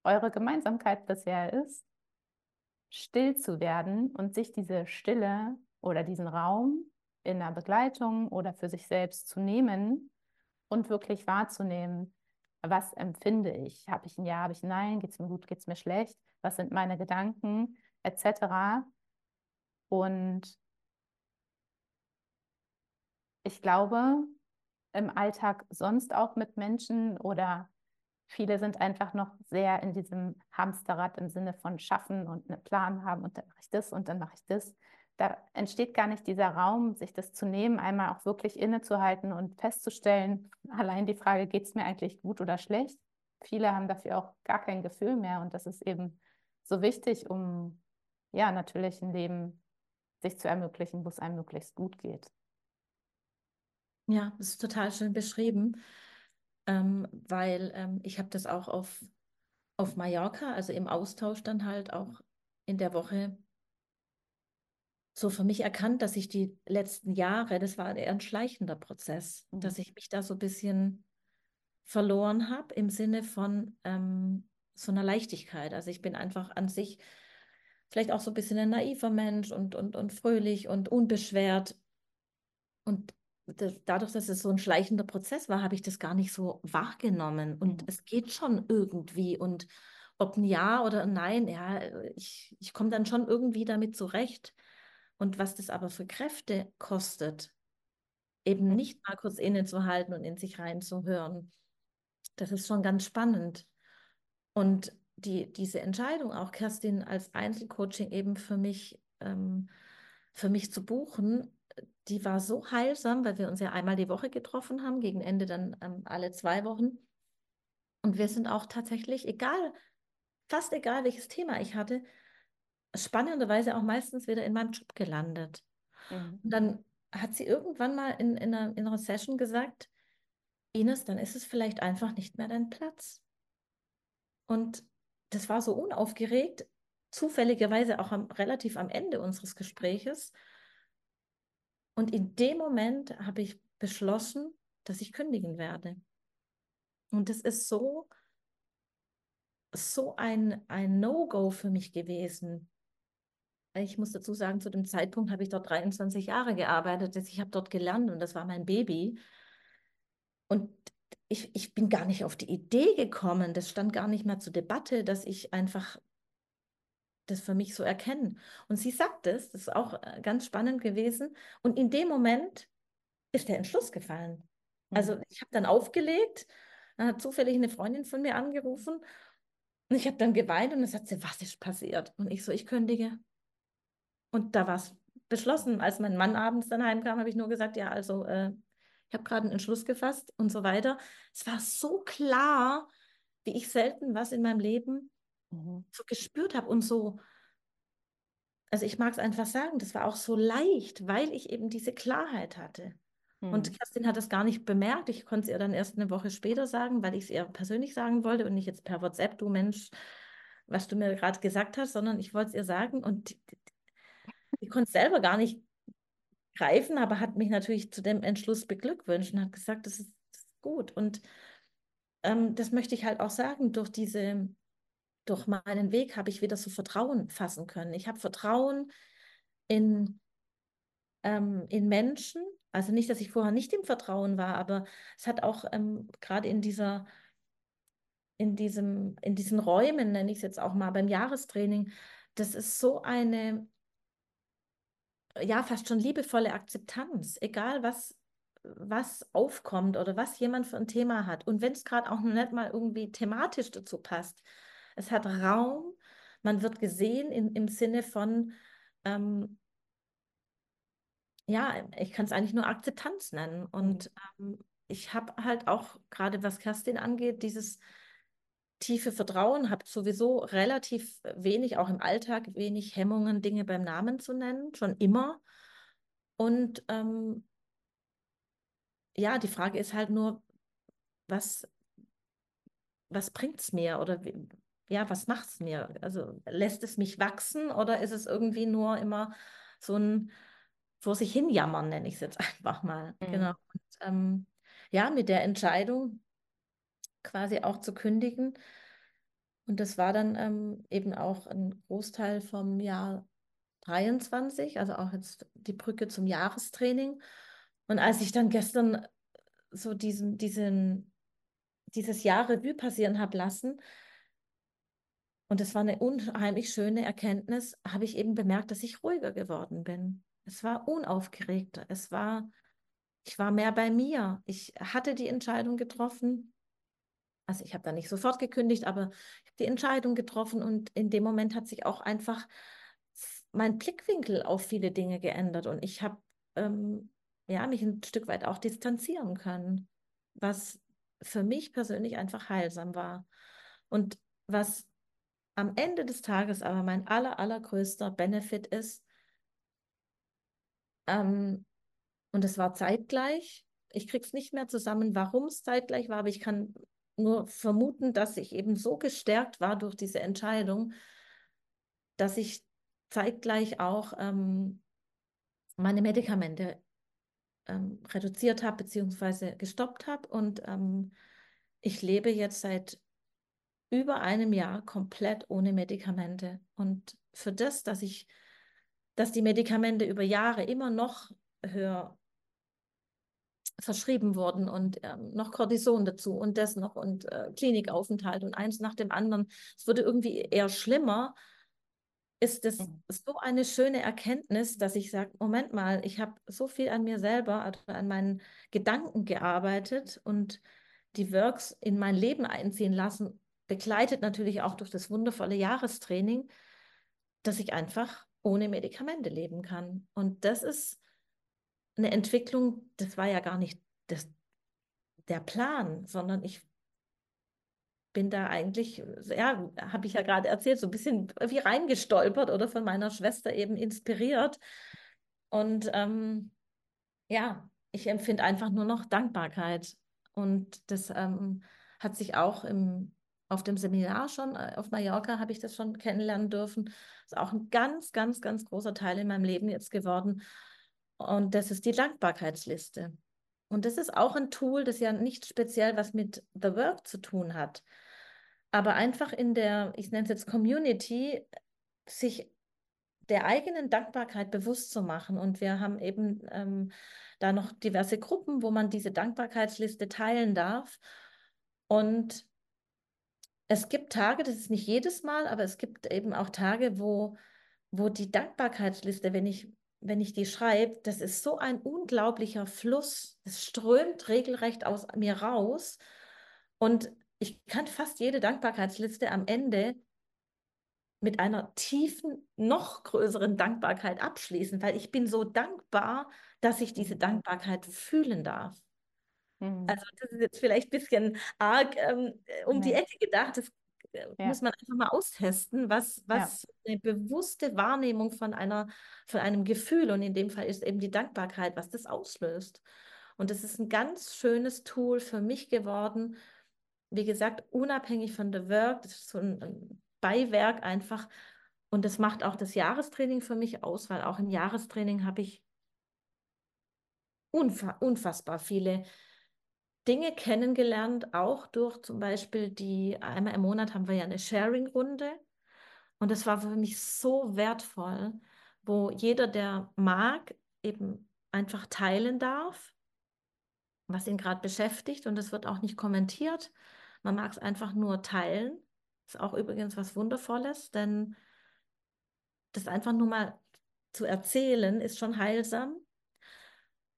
eure Gemeinsamkeit bisher ist, still zu werden und sich diese Stille oder diesen Raum in der Begleitung oder für sich selbst zu nehmen und wirklich wahrzunehmen, was empfinde ich? Habe ich ein Ja, habe ich ein Nein? Geht es mir gut, geht es mir schlecht? Was sind meine Gedanken, etc. Und ich glaube, im Alltag sonst auch mit Menschen oder viele sind einfach noch sehr in diesem Hamsterrad im Sinne von schaffen und einen Plan haben und dann mache ich das und dann mache ich das da entsteht gar nicht dieser Raum, sich das zu nehmen, einmal auch wirklich innezuhalten und festzustellen, allein die Frage, geht es mir eigentlich gut oder schlecht? Viele haben dafür auch gar kein Gefühl mehr und das ist eben so wichtig, um ja natürlich ein Leben sich zu ermöglichen, wo es einem möglichst gut geht. Ja, das ist total schön beschrieben, ähm, weil ähm, ich habe das auch auf, auf Mallorca, also im Austausch dann halt auch in der Woche so für mich erkannt, dass ich die letzten Jahre, das war eher ein schleichender Prozess, mhm. dass ich mich da so ein bisschen verloren habe im Sinne von ähm, so einer Leichtigkeit. Also ich bin einfach an sich vielleicht auch so ein bisschen ein naiver Mensch und, und, und fröhlich und unbeschwert. Und das, dadurch, dass es so ein schleichender Prozess war, habe ich das gar nicht so wahrgenommen. Und mhm. es geht schon irgendwie. Und ob ein Ja oder ein Nein, ja, ich, ich komme dann schon irgendwie damit zurecht. Und was das aber für Kräfte kostet, eben mhm. nicht mal kurz innezuhalten und in sich reinzuhören, das ist schon ganz spannend. Und die, diese Entscheidung, auch Kerstin als Einzelcoaching eben für mich, ähm, für mich zu buchen, die war so heilsam, weil wir uns ja einmal die Woche getroffen haben, gegen Ende dann ähm, alle zwei Wochen. Und wir sind auch tatsächlich, egal, fast egal welches Thema ich hatte, spannenderweise auch meistens wieder in meinem Job gelandet. Mhm. Und dann hat sie irgendwann mal in, in, einer, in einer Session gesagt, Ines, dann ist es vielleicht einfach nicht mehr dein Platz. Und das war so unaufgeregt, zufälligerweise auch am, relativ am Ende unseres Gespräches. Und in dem Moment habe ich beschlossen, dass ich kündigen werde. Und das ist so, so ein, ein No-Go für mich gewesen, ich muss dazu sagen, zu dem Zeitpunkt habe ich dort 23 Jahre gearbeitet. Ich habe dort gelernt und das war mein Baby. Und ich, ich bin gar nicht auf die Idee gekommen, das stand gar nicht mehr zur Debatte, dass ich einfach das für mich so erkenne. Und sie sagt es, das ist auch äh, ganz spannend gewesen. Und in dem Moment ist der Entschluss gefallen. Also mhm. ich habe dann aufgelegt, dann hat zufällig eine Freundin von mir angerufen und ich habe dann geweint und dann sagt sie, was ist passiert? Und ich so, ich kündige. Und da war es beschlossen. Als mein Mann abends dann heimkam, habe ich nur gesagt, ja, also äh, ich habe gerade einen Entschluss gefasst und so weiter. Es war so klar, wie ich selten was in meinem Leben mhm. so gespürt habe und so, also ich mag es einfach sagen, das war auch so leicht, weil ich eben diese Klarheit hatte. Mhm. Und Kerstin hat das gar nicht bemerkt. Ich konnte es ihr dann erst eine Woche später sagen, weil ich es ihr persönlich sagen wollte und nicht jetzt per WhatsApp, du Mensch, was du mir gerade gesagt hast, sondern ich wollte es ihr sagen und ich konnte es selber gar nicht greifen, aber hat mich natürlich zu dem Entschluss beglückwünscht und hat gesagt, das ist, das ist gut. Und ähm, das möchte ich halt auch sagen, durch diese, durch meinen Weg habe ich wieder so Vertrauen fassen können. Ich habe Vertrauen in, ähm, in Menschen. Also nicht, dass ich vorher nicht im Vertrauen war, aber es hat auch ähm, gerade in dieser in diesem, in diesen Räumen, nenne ich es jetzt auch mal beim Jahrestraining, das ist so eine ja, fast schon liebevolle Akzeptanz, egal was, was aufkommt oder was jemand für ein Thema hat. Und wenn es gerade auch noch nicht mal irgendwie thematisch dazu passt, es hat Raum, man wird gesehen in, im Sinne von, ähm, ja, ich kann es eigentlich nur Akzeptanz nennen. Und mhm. ähm, ich habe halt auch, gerade was Kerstin angeht, dieses tiefe Vertrauen, habe sowieso relativ wenig, auch im Alltag, wenig Hemmungen, Dinge beim Namen zu nennen, schon immer. Und ähm, ja, die Frage ist halt nur, was, was bringt es mir oder ja, was macht es mir? Also lässt es mich wachsen oder ist es irgendwie nur immer so ein vor sich hin jammern, nenne ich es jetzt [LAUGHS] einfach mal. Mhm. Genau. Und, ähm, ja, mit der Entscheidung, quasi auch zu kündigen. Und das war dann ähm, eben auch ein Großteil vom Jahr 23, also auch jetzt die Brücke zum Jahrestraining. Und als ich dann gestern so diesen, diesen, dieses Jahr Revue passieren habe lassen, und es war eine unheimlich schöne Erkenntnis, habe ich eben bemerkt, dass ich ruhiger geworden bin. Es war unaufgeregter. Es war, ich war mehr bei mir. Ich hatte die Entscheidung getroffen, also ich habe da nicht sofort gekündigt, aber ich habe die Entscheidung getroffen und in dem Moment hat sich auch einfach mein Blickwinkel auf viele Dinge geändert und ich habe ähm, ja, mich ein Stück weit auch distanzieren können, was für mich persönlich einfach heilsam war. Und was am Ende des Tages aber mein aller, allergrößter Benefit ist, ähm, und es war zeitgleich, ich kriege es nicht mehr zusammen, warum es zeitgleich war, aber ich kann nur vermuten, dass ich eben so gestärkt war durch diese Entscheidung, dass ich zeitgleich auch ähm, meine Medikamente ähm, reduziert habe bzw. gestoppt habe. Und ähm, ich lebe jetzt seit über einem Jahr komplett ohne Medikamente. Und für das, dass ich, dass die Medikamente über Jahre immer noch höher verschrieben wurden und ähm, noch Cortison dazu und das noch und äh, Klinikaufenthalt und eins nach dem anderen. Es wurde irgendwie eher schlimmer. Ist das mhm. so eine schöne Erkenntnis, dass ich sage, Moment mal, ich habe so viel an mir selber, also an meinen Gedanken gearbeitet und die Works in mein Leben einziehen lassen, begleitet natürlich auch durch das wundervolle Jahrestraining, dass ich einfach ohne Medikamente leben kann. Und das ist eine Entwicklung, das war ja gar nicht das, der Plan, sondern ich bin da eigentlich, ja, habe ich ja gerade erzählt, so ein bisschen wie reingestolpert oder von meiner Schwester eben inspiriert. Und ähm, ja, ich empfinde einfach nur noch Dankbarkeit. Und das ähm, hat sich auch im, auf dem Seminar schon, äh, auf Mallorca habe ich das schon kennenlernen dürfen. Das ist auch ein ganz, ganz, ganz großer Teil in meinem Leben jetzt geworden. Und das ist die Dankbarkeitsliste. Und das ist auch ein Tool, das ja nicht speziell was mit The Work zu tun hat, aber einfach in der, ich nenne es jetzt Community, sich der eigenen Dankbarkeit bewusst zu machen. Und wir haben eben ähm, da noch diverse Gruppen, wo man diese Dankbarkeitsliste teilen darf. Und es gibt Tage, das ist nicht jedes Mal, aber es gibt eben auch Tage, wo, wo die Dankbarkeitsliste, wenn ich wenn ich die schreibe, das ist so ein unglaublicher Fluss. Es strömt regelrecht aus mir raus. Und ich kann fast jede Dankbarkeitsliste am Ende mit einer tiefen, noch größeren Dankbarkeit abschließen, weil ich bin so dankbar, dass ich diese Dankbarkeit fühlen darf. Mhm. Also das ist jetzt vielleicht ein bisschen arg ähm, um ja. die Ecke gedacht. Das äh, ja. muss man einfach mal austesten, was, was ja. eine bewusste Wahrnehmung von einer, von einem Gefühl und in dem Fall ist eben die Dankbarkeit, was das auslöst. Und das ist ein ganz schönes Tool für mich geworden. Wie gesagt, unabhängig von der Work, das ist so ein, Beiwerk einfach. Und das macht auch das Jahrestraining für mich aus, weil auch im Jahrestraining habe ich unfa unfassbar viele Dinge kennengelernt, auch durch zum Beispiel die, einmal im Monat haben wir ja eine Sharing-Runde. Und das war für mich so wertvoll, wo jeder, der mag, eben einfach teilen darf, was ihn gerade beschäftigt. Und es wird auch nicht kommentiert. Man mag es einfach nur teilen. Ist auch übrigens was Wundervolles, denn das einfach nur mal zu erzählen, ist schon heilsam.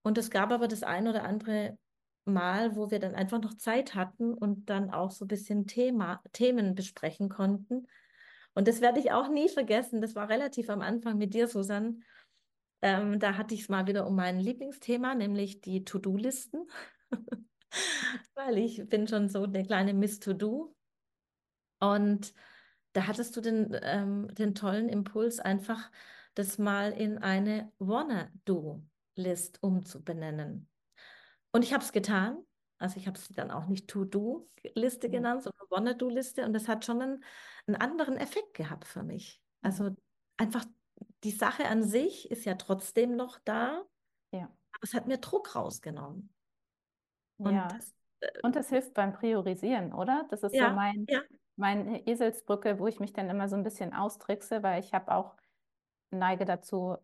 Und es gab aber das ein oder andere Mal, wo wir dann einfach noch Zeit hatten und dann auch so ein bisschen Thema, Themen besprechen konnten. Und das werde ich auch nie vergessen. Das war relativ am Anfang mit dir, Susanne. Ähm, da hatte ich es mal wieder um mein Lieblingsthema, nämlich die To-Do-Listen. [LAUGHS] Weil ich bin schon so eine kleine Miss To-Do. Und da hattest du den, ähm, den tollen Impuls, einfach das mal in eine Wanna-Do-List umzubenennen. Und ich habe es getan. Also ich habe es dann auch nicht To-Do-Liste genannt, sondern Wanna-Do-Liste. Und das hat schon einen, einen anderen Effekt gehabt für mich. Also einfach die Sache an sich ist ja trotzdem noch da. Ja. Aber es hat mir Druck rausgenommen. Und ja. Das, äh, und das hilft beim Priorisieren, oder? Das ist ja, so mein, ja. meine Eselsbrücke, wo ich mich dann immer so ein bisschen austrickse, weil ich habe auch neige dazu,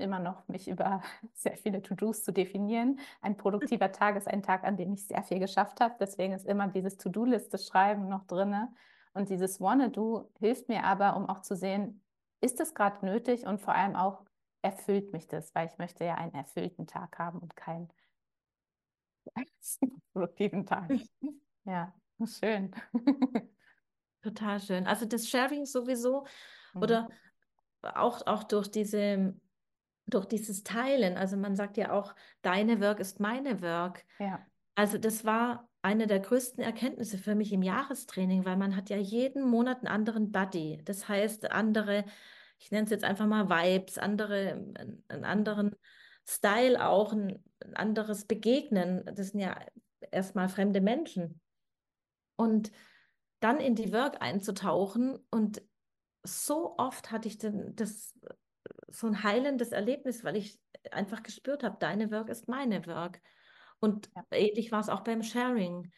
immer noch mich über [LAUGHS] sehr viele To-Dos zu definieren. Ein produktiver [LAUGHS] Tag ist ein Tag, an dem ich sehr viel geschafft habe. Deswegen ist immer dieses To-Do-Liste schreiben noch drin. Und dieses Wanna-Do hilft mir aber, um auch zu sehen, ist es gerade nötig und vor allem auch erfüllt mich das, weil ich möchte ja einen erfüllten Tag haben und keinen [LAUGHS] produktiven Tag. Ja, schön. Total schön. Also das Sharing sowieso mhm. oder auch, auch durch diese durch dieses Teilen, also man sagt ja auch, deine Work ist meine Work. Ja. Also das war eine der größten Erkenntnisse für mich im Jahrestraining, weil man hat ja jeden Monat einen anderen Buddy. Das heißt, andere, ich nenne es jetzt einfach mal Vibes, andere, einen anderen Style auch, ein, ein anderes Begegnen. Das sind ja erstmal fremde Menschen. Und dann in die Work einzutauchen und so oft hatte ich den, das so ein heilendes Erlebnis, weil ich einfach gespürt habe, deine Work ist meine Work. Und ja. ähnlich war es auch beim Sharing.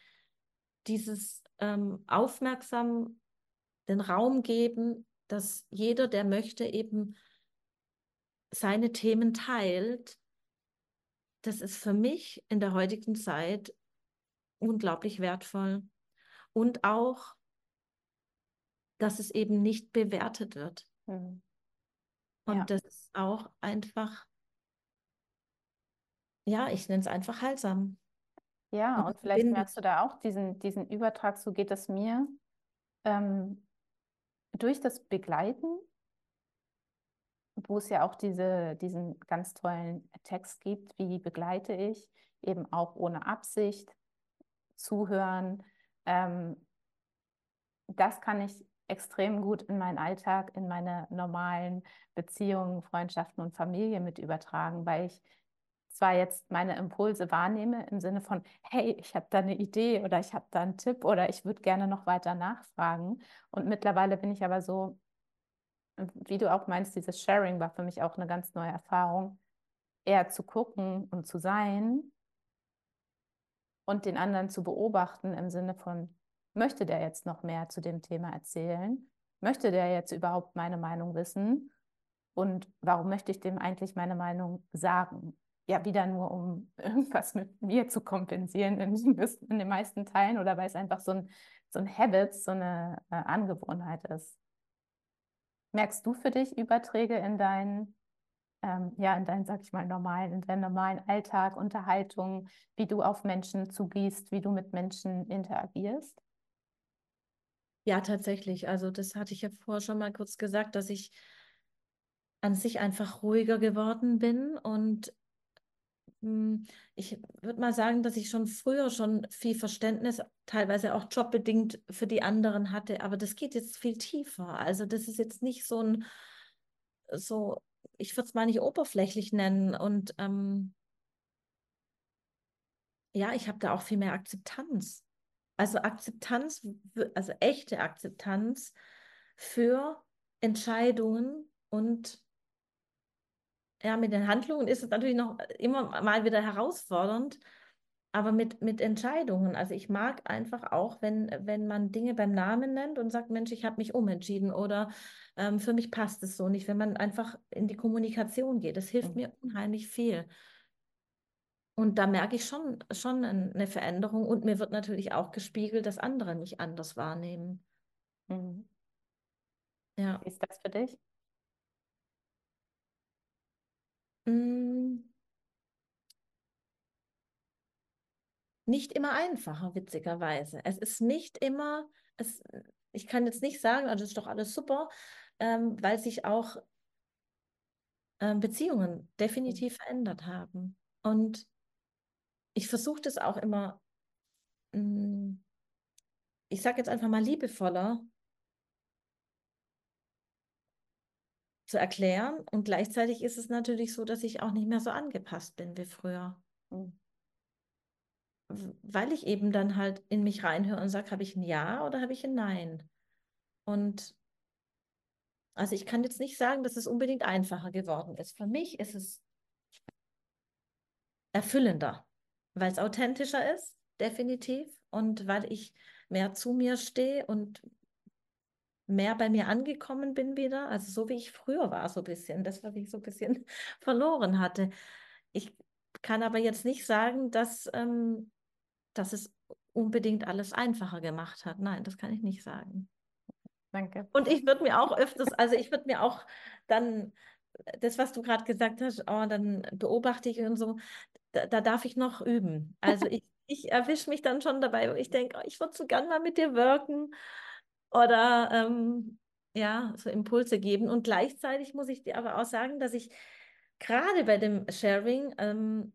Dieses ähm, aufmerksam den Raum geben, dass jeder, der möchte, eben seine Themen teilt, das ist für mich in der heutigen Zeit unglaublich wertvoll. Und auch, dass es eben nicht bewertet wird. Mhm. Und ja. das ist auch einfach, ja, ich nenne es einfach heilsam. Ja, und, und vielleicht merkst du da auch diesen, diesen Übertrag, so geht es mir. Ähm, durch das Begleiten, wo es ja auch diese, diesen ganz tollen Text gibt, wie begleite ich, eben auch ohne Absicht, zuhören. Ähm, das kann ich extrem gut in meinen Alltag, in meine normalen Beziehungen, Freundschaften und Familie mit übertragen, weil ich zwar jetzt meine Impulse wahrnehme im Sinne von, hey, ich habe da eine Idee oder ich habe da einen Tipp oder ich würde gerne noch weiter nachfragen. Und mittlerweile bin ich aber so, wie du auch meinst, dieses Sharing war für mich auch eine ganz neue Erfahrung, eher zu gucken und zu sein und den anderen zu beobachten im Sinne von, möchte der jetzt noch mehr zu dem Thema erzählen? Möchte der jetzt überhaupt meine Meinung wissen? Und warum möchte ich dem eigentlich meine Meinung sagen? Ja, wieder nur, um [LAUGHS] irgendwas mit mir zu kompensieren in, in den meisten Teilen oder weil es einfach so ein, so ein Habit, so eine äh, Angewohnheit ist. Merkst du für dich Überträge in deinen, ähm, ja, in deinen, sag ich mal, normalen, in deinen normalen Alltag, Unterhaltung, wie du auf Menschen zugehst, wie du mit Menschen interagierst? Ja, tatsächlich. Also das hatte ich ja vorher schon mal kurz gesagt, dass ich an sich einfach ruhiger geworden bin und hm, ich würde mal sagen, dass ich schon früher schon viel Verständnis, teilweise auch jobbedingt für die anderen hatte, aber das geht jetzt viel tiefer. Also das ist jetzt nicht so ein, so, ich würde es mal nicht oberflächlich nennen und ähm, ja, ich habe da auch viel mehr Akzeptanz. Also Akzeptanz, also echte Akzeptanz für Entscheidungen und ja, mit den Handlungen ist es natürlich noch immer mal wieder herausfordernd, aber mit, mit Entscheidungen. Also ich mag einfach auch, wenn, wenn man Dinge beim Namen nennt und sagt, Mensch, ich habe mich umentschieden oder ähm, für mich passt es so nicht, wenn man einfach in die Kommunikation geht. Das hilft mhm. mir unheimlich viel. Und da merke ich schon, schon eine Veränderung und mir wird natürlich auch gespiegelt, dass andere mich anders wahrnehmen. Mhm. Ja. Wie ist das für dich? Mm. Nicht immer einfacher, witzigerweise. Es ist nicht immer, es, ich kann jetzt nicht sagen, also ist doch alles super, ähm, weil sich auch ähm, Beziehungen definitiv verändert haben. Und ich versuche das auch immer, mm, ich sage jetzt einfach mal liebevoller zu erklären. Und gleichzeitig ist es natürlich so, dass ich auch nicht mehr so angepasst bin wie früher. Mhm. Weil ich eben dann halt in mich reinhöre und sage, habe ich ein Ja oder habe ich ein Nein? Und also ich kann jetzt nicht sagen, dass es unbedingt einfacher geworden ist. Für mich ist es erfüllender, weil es authentischer ist, definitiv. Und weil ich mehr zu mir stehe und mehr bei mir angekommen bin wieder, also so wie ich früher war, so ein bisschen, das, was ich so ein bisschen [LAUGHS] verloren hatte. Ich kann aber jetzt nicht sagen, dass, ähm, dass es unbedingt alles einfacher gemacht hat. Nein, das kann ich nicht sagen. Danke. Und ich würde mir auch öfters, also ich würde mir auch dann, das, was du gerade gesagt hast, oh, dann beobachte ich und so, da, da darf ich noch üben. Also ich, [LAUGHS] ich erwische mich dann schon dabei, wo ich denke, oh, ich würde so gern mal mit dir wirken oder ähm, ja, so Impulse geben. Und gleichzeitig muss ich dir aber auch sagen, dass ich gerade bei dem Sharing, ähm,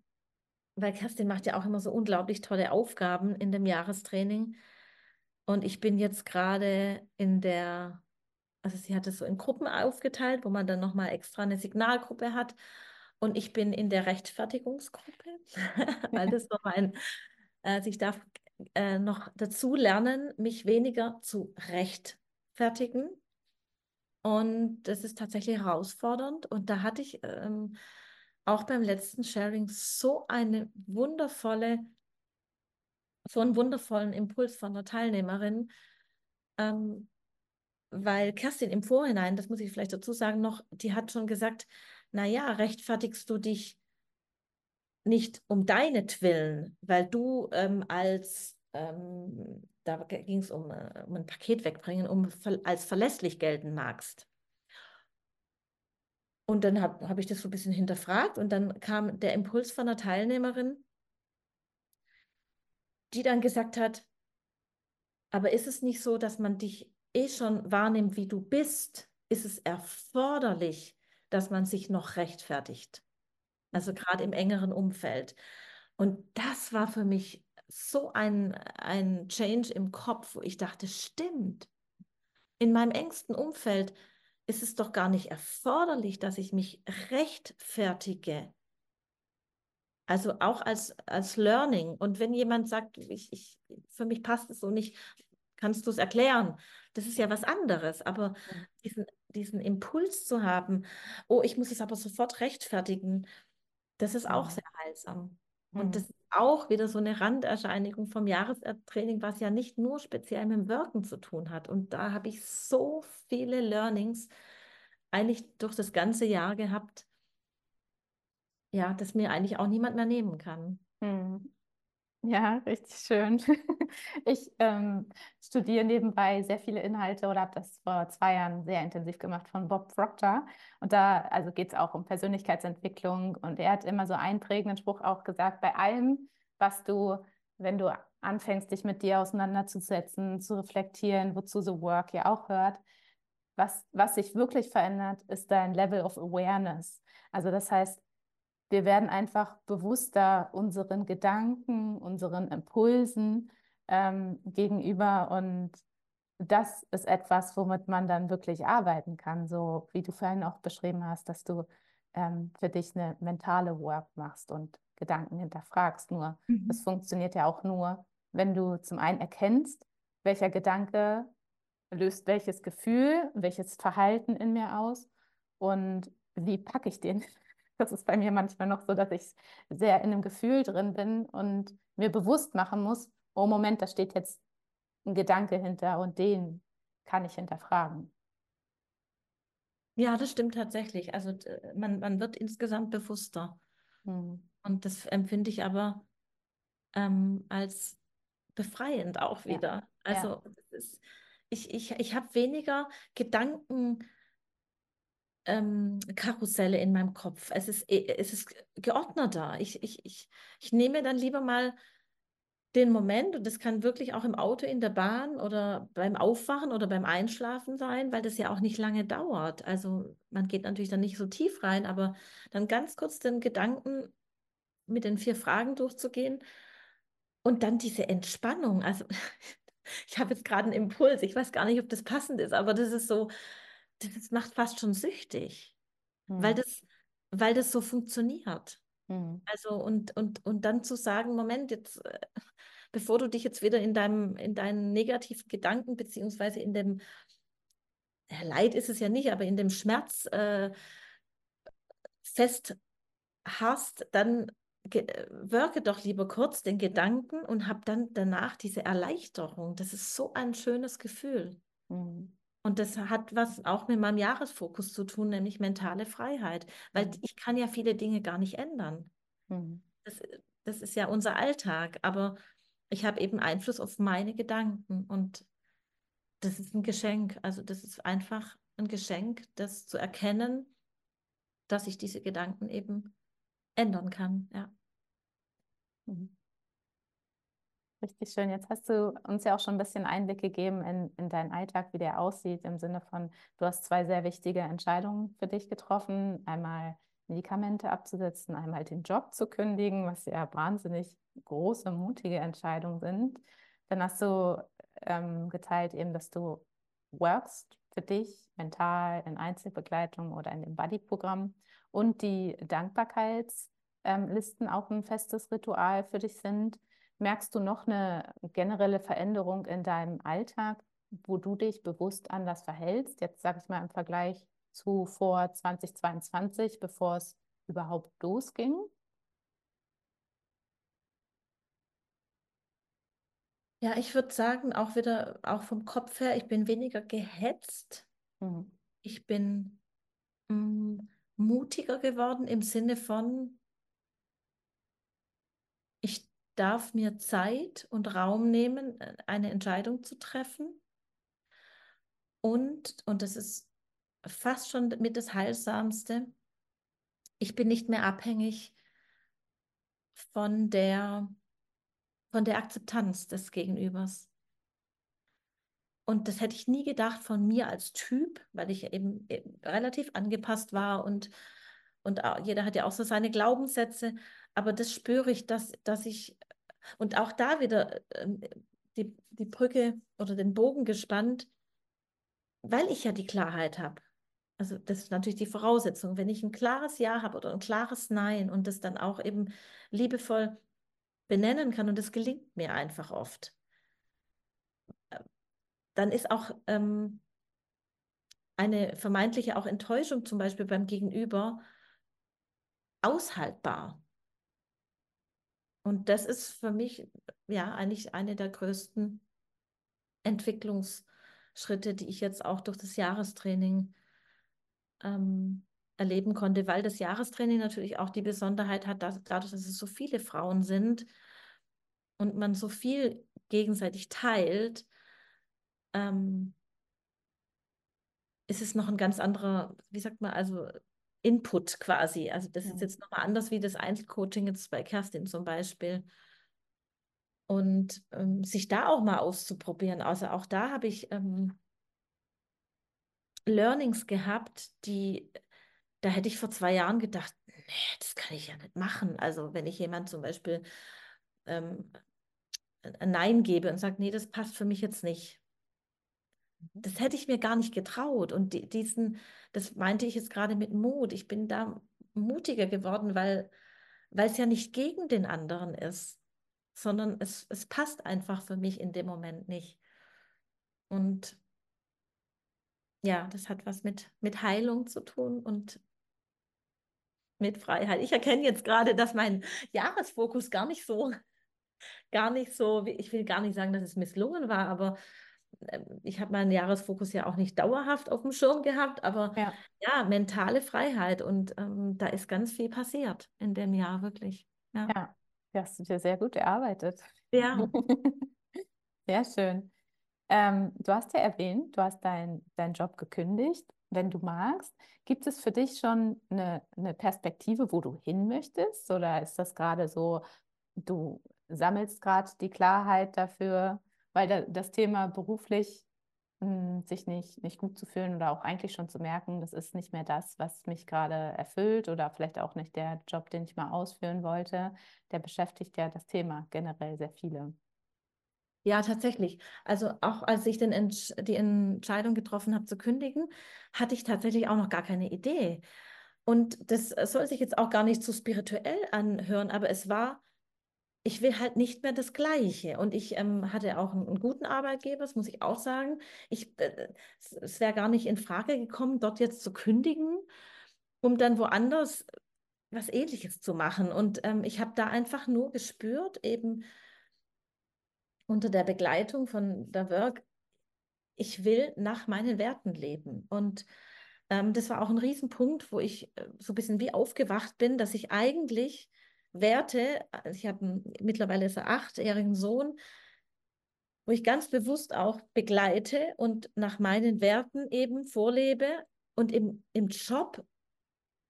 weil Kerstin macht ja auch immer so unglaublich tolle Aufgaben in dem Jahrestraining. Und ich bin jetzt gerade in der, also sie hat es so in Gruppen aufgeteilt, wo man dann nochmal extra eine Signalgruppe hat. Und ich bin in der Rechtfertigungsgruppe, [LAUGHS] weil das so mein, also ich darf äh, noch dazu lernen, mich weniger zu rechtfertigen. Und das ist tatsächlich herausfordernd. Und da hatte ich ähm, auch beim letzten Sharing so eine wundervolle, so einen wundervollen Impuls von einer Teilnehmerin, ähm, weil Kerstin im Vorhinein, das muss ich vielleicht dazu sagen, noch, die hat schon gesagt, naja, rechtfertigst du dich nicht um deinetwillen, weil du ähm, als, ähm, da ging es um, äh, um ein Paket wegbringen, um als verlässlich gelten magst. Und dann habe hab ich das so ein bisschen hinterfragt und dann kam der Impuls von einer Teilnehmerin, die dann gesagt hat, aber ist es nicht so, dass man dich eh schon wahrnimmt, wie du bist? Ist es erforderlich, dass man sich noch rechtfertigt? also gerade im engeren Umfeld. Und das war für mich so ein, ein Change im Kopf, wo ich dachte, stimmt, in meinem engsten Umfeld ist es doch gar nicht erforderlich, dass ich mich rechtfertige. Also auch als, als Learning. Und wenn jemand sagt, ich, ich, für mich passt es so nicht, kannst du es erklären? Das ist ja was anderes. Aber diesen, diesen Impuls zu haben, oh, ich muss es aber sofort rechtfertigen, das ist auch sehr heilsam. Und das ist auch wieder so eine Randerscheinung vom Jahrestraining, was ja nicht nur speziell mit dem Wirken zu tun hat. Und da habe ich so viele Learnings eigentlich durch das ganze Jahr gehabt, ja, dass mir eigentlich auch niemand mehr nehmen kann. Mhm. Ja, richtig schön. [LAUGHS] Ich ähm, studiere nebenbei sehr viele Inhalte oder habe das vor zwei Jahren sehr intensiv gemacht von Bob Proctor. Und da also geht es auch um Persönlichkeitsentwicklung. Und er hat immer so einen prägenden Spruch auch gesagt, bei allem, was du, wenn du anfängst, dich mit dir auseinanderzusetzen, zu reflektieren, wozu The Work ja auch hört, was, was sich wirklich verändert, ist dein Level of Awareness. Also das heißt, wir werden einfach bewusster unseren Gedanken, unseren Impulsen ähm, gegenüber und das ist etwas, womit man dann wirklich arbeiten kann, so wie du vorhin auch beschrieben hast, dass du ähm, für dich eine mentale Work machst und Gedanken hinterfragst. Nur, mhm. das funktioniert ja auch nur, wenn du zum einen erkennst, welcher Gedanke löst welches Gefühl, welches Verhalten in mir aus und wie packe ich den? Das ist bei mir manchmal noch so, dass ich sehr in einem Gefühl drin bin und mir bewusst machen muss, oh Moment, da steht jetzt ein Gedanke hinter und den kann ich hinterfragen. Ja, das stimmt tatsächlich. Also man, man wird insgesamt bewusster. Hm. Und das empfinde ich aber ähm, als befreiend auch wieder. Ja. Also ja. Ist, ich, ich, ich habe weniger Gedanken. Ähm, Karusselle in meinem Kopf. Es ist, es ist geordneter. Ich, ich, ich, ich nehme dann lieber mal den Moment, und das kann wirklich auch im Auto, in der Bahn oder beim Aufwachen oder beim Einschlafen sein, weil das ja auch nicht lange dauert. Also man geht natürlich dann nicht so tief rein, aber dann ganz kurz den Gedanken mit den vier Fragen durchzugehen und dann diese Entspannung. Also [LAUGHS] ich habe jetzt gerade einen Impuls, ich weiß gar nicht, ob das passend ist, aber das ist so, das macht fast schon süchtig, hm. weil, das, weil das so funktioniert. Hm. Also und, und, und dann zu sagen, Moment, jetzt, äh, bevor du dich jetzt wieder in deinem, in deinen negativen Gedanken beziehungsweise in dem Leid ist es ja nicht, aber in dem Schmerz äh, fest hast, dann wirke doch lieber kurz den Gedanken und habe dann danach diese Erleichterung. Das ist so ein schönes Gefühl. Mhm. Und das hat was auch mit meinem Jahresfokus zu tun, nämlich mentale Freiheit. Weil mhm. ich kann ja viele Dinge gar nicht ändern. Mhm. Das, das ist ja unser Alltag. Aber ich habe eben Einfluss auf meine Gedanken. Und das ist ein Geschenk. Also das ist einfach ein Geschenk, das zu erkennen, dass ich diese Gedanken eben ändern kann. Ja. Mhm. Richtig schön. Jetzt hast du uns ja auch schon ein bisschen Einblick gegeben in, in deinen Alltag, wie der aussieht, im Sinne von, du hast zwei sehr wichtige Entscheidungen für dich getroffen. Einmal Medikamente abzusetzen, einmal den Job zu kündigen, was ja wahnsinnig große, mutige Entscheidungen sind. Dann hast du ähm, geteilt eben, dass du workst für dich mental in Einzelbegleitung oder in dem Buddy-Programm und die Dankbarkeits- ähm, auch ein festes Ritual für dich sind. Merkst du noch eine generelle Veränderung in deinem Alltag, wo du dich bewusst anders verhältst? Jetzt sage ich mal im Vergleich zu vor 2022, bevor es überhaupt losging. Ja, ich würde sagen, auch wieder, auch vom Kopf her, ich bin weniger gehetzt. Mhm. Ich bin mh, mm, mutiger geworden im Sinne von, ich darf mir Zeit und Raum nehmen, äh, eine Entscheidung zu treffen. Und, und das ist fast schon mit das Heilsamste, ich bin nicht mehr abhängig von der, von der Akzeptanz des Gegenübers. Und das hätte ich nie gedacht von mir als Typ, weil ich eben äh, relativ angepasst war und, und jeder hat ja auch so seine Glaubenssätze aber das spüre ich, dass, dass ich, und auch da wieder ähm, die, die Brücke oder den Bogen gespannt, weil ich ja die Klarheit habe. Also das ist natürlich die Voraussetzung. Wenn ich ein klares Ja habe oder ein klares Nein und das dann auch eben liebevoll benennen kann und das gelingt mir einfach oft, dann ist auch ähm, eine vermeintliche auch Enttäuschung zum Beispiel beim Gegenüber aushaltbar. Und das ist für mich ja eigentlich eine der größten Entwicklungsschritte, die ich jetzt auch durch das Jahrestraining ähm, erleben konnte, weil das Jahrestraining natürlich auch die Besonderheit hat, dass, dadurch, dass es so viele Frauen sind und man so viel gegenseitig teilt, ähm, ist es noch ein ganz anderer, wie sagt man, also Input quasi. Also das ist jetzt nochmal anders wie das Einzelcoaching jetzt bei Kerstin zum Beispiel. Und ähm, sich da auch mal auszuprobieren. Also auch da habe ich ähm, Learnings gehabt, die, da hätte ich vor zwei Jahren gedacht, nee, das kann ich ja nicht machen. Also wenn ich jemand zum Beispiel ähm, ein Nein gebe und sage, nee, das passt für mich jetzt nicht. Das hätte ich mir gar nicht getraut. Und die, diesen, das meinte ich jetzt gerade mit Mut. Ich bin da mutiger geworden, weil, weil es ja nicht gegen den anderen ist, sondern es, es passt einfach für mich in dem Moment nicht. Und ja, das hat was mit, mit Heilung zu tun und mit Freiheit. Ich erkenne jetzt gerade, dass mein Jahresfokus gar nicht so, gar nicht so, ich will gar nicht sagen, dass es misslungen war, aber ich habe meinen Jahresfokus ja auch nicht dauerhaft auf dem Schirm gehabt, aber ja, ja mentale Freiheit und ähm, da ist ganz viel passiert in dem Jahr wirklich. Ja, ja das hast du dir sehr gut erarbeitet. Ja. [LAUGHS] sehr schön. Ähm, du hast ja erwähnt, du hast deinen dein Job gekündigt. Wenn du magst, gibt es für dich schon eine, eine Perspektive, wo du hin möchtest? Oder ist das gerade so, du sammelst gerade die Klarheit dafür, weil da, das Thema beruflich hm, sich nicht, nicht gut zu fühlen oder auch eigentlich schon zu merken, das ist nicht mehr das, was mich gerade erfüllt oder vielleicht auch nicht der Job, den ich mal ausführen wollte, der beschäftigt ja das Thema generell sehr viele. Ja, tatsächlich. Also auch als ich den Entsch die Entscheidung getroffen habe zu kündigen, hatte ich tatsächlich auch noch gar keine Idee. Und das soll sich jetzt auch gar nicht zu spirituell anhören, aber es war, ich will halt nicht mehr das Gleiche. Und ich ähm, hatte auch einen, einen, guten Arbeitgeber, das muss ich auch sagen. Ich, äh, es, es wäre gar nicht in Frage gekommen, dort jetzt zu kündigen, um dann woanders was Ähnliches zu machen. Und ähm, ich habe da einfach nur gespürt, eben, unter der Begleitung von der Work, ich will nach meinen Werten leben. Und ähm, das war auch ein Riesenpunkt, wo ich äh, so ein bisschen wie aufgewacht bin, dass ich eigentlich Werte, also ich habe mittlerweile so achtjährigen Sohn, wo ich ganz bewusst auch begleite und nach meinen Werten eben vorlebe. Und im, im Job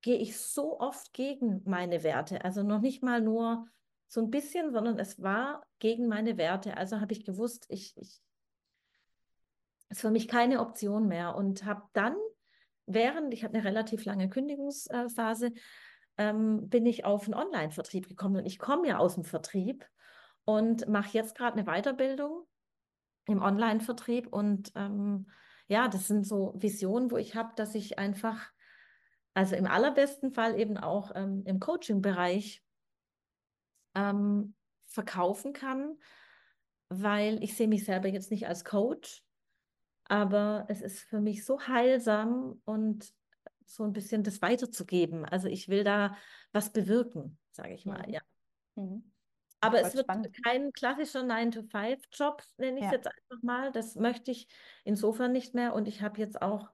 gehe ich so oft gegen meine Werte. Also noch nicht mal nur so ein bisschen, sondern es war gegen meine Werte. Also habe ich gewusst, ich, ich ist für mich keine Option mehr und habe dann, während ich hatte eine relativ lange Kündigungsphase, ähm, bin ich auf einen Online-Vertrieb gekommen und ich komme ja aus dem Vertrieb und mache jetzt gerade eine Weiterbildung im Online-Vertrieb und ähm, ja, das sind so Visionen, wo ich habe, dass ich einfach, also im allerbesten Fall eben auch ähm, im Coaching-Bereich ähm, verkaufen kann, weil ich sehe mich selber jetzt nicht als Coach, aber es ist für mich so heilsam und so ein bisschen das weiterzugeben. Also ich will da was bewirken, sage ich mal, mhm. ja. Mhm. Aber es wird spannend. kein klassischer 9-to-5-Job, nenne ich es ja. jetzt einfach mal. Das möchte ich insofern nicht mehr. Und ich habe jetzt auch,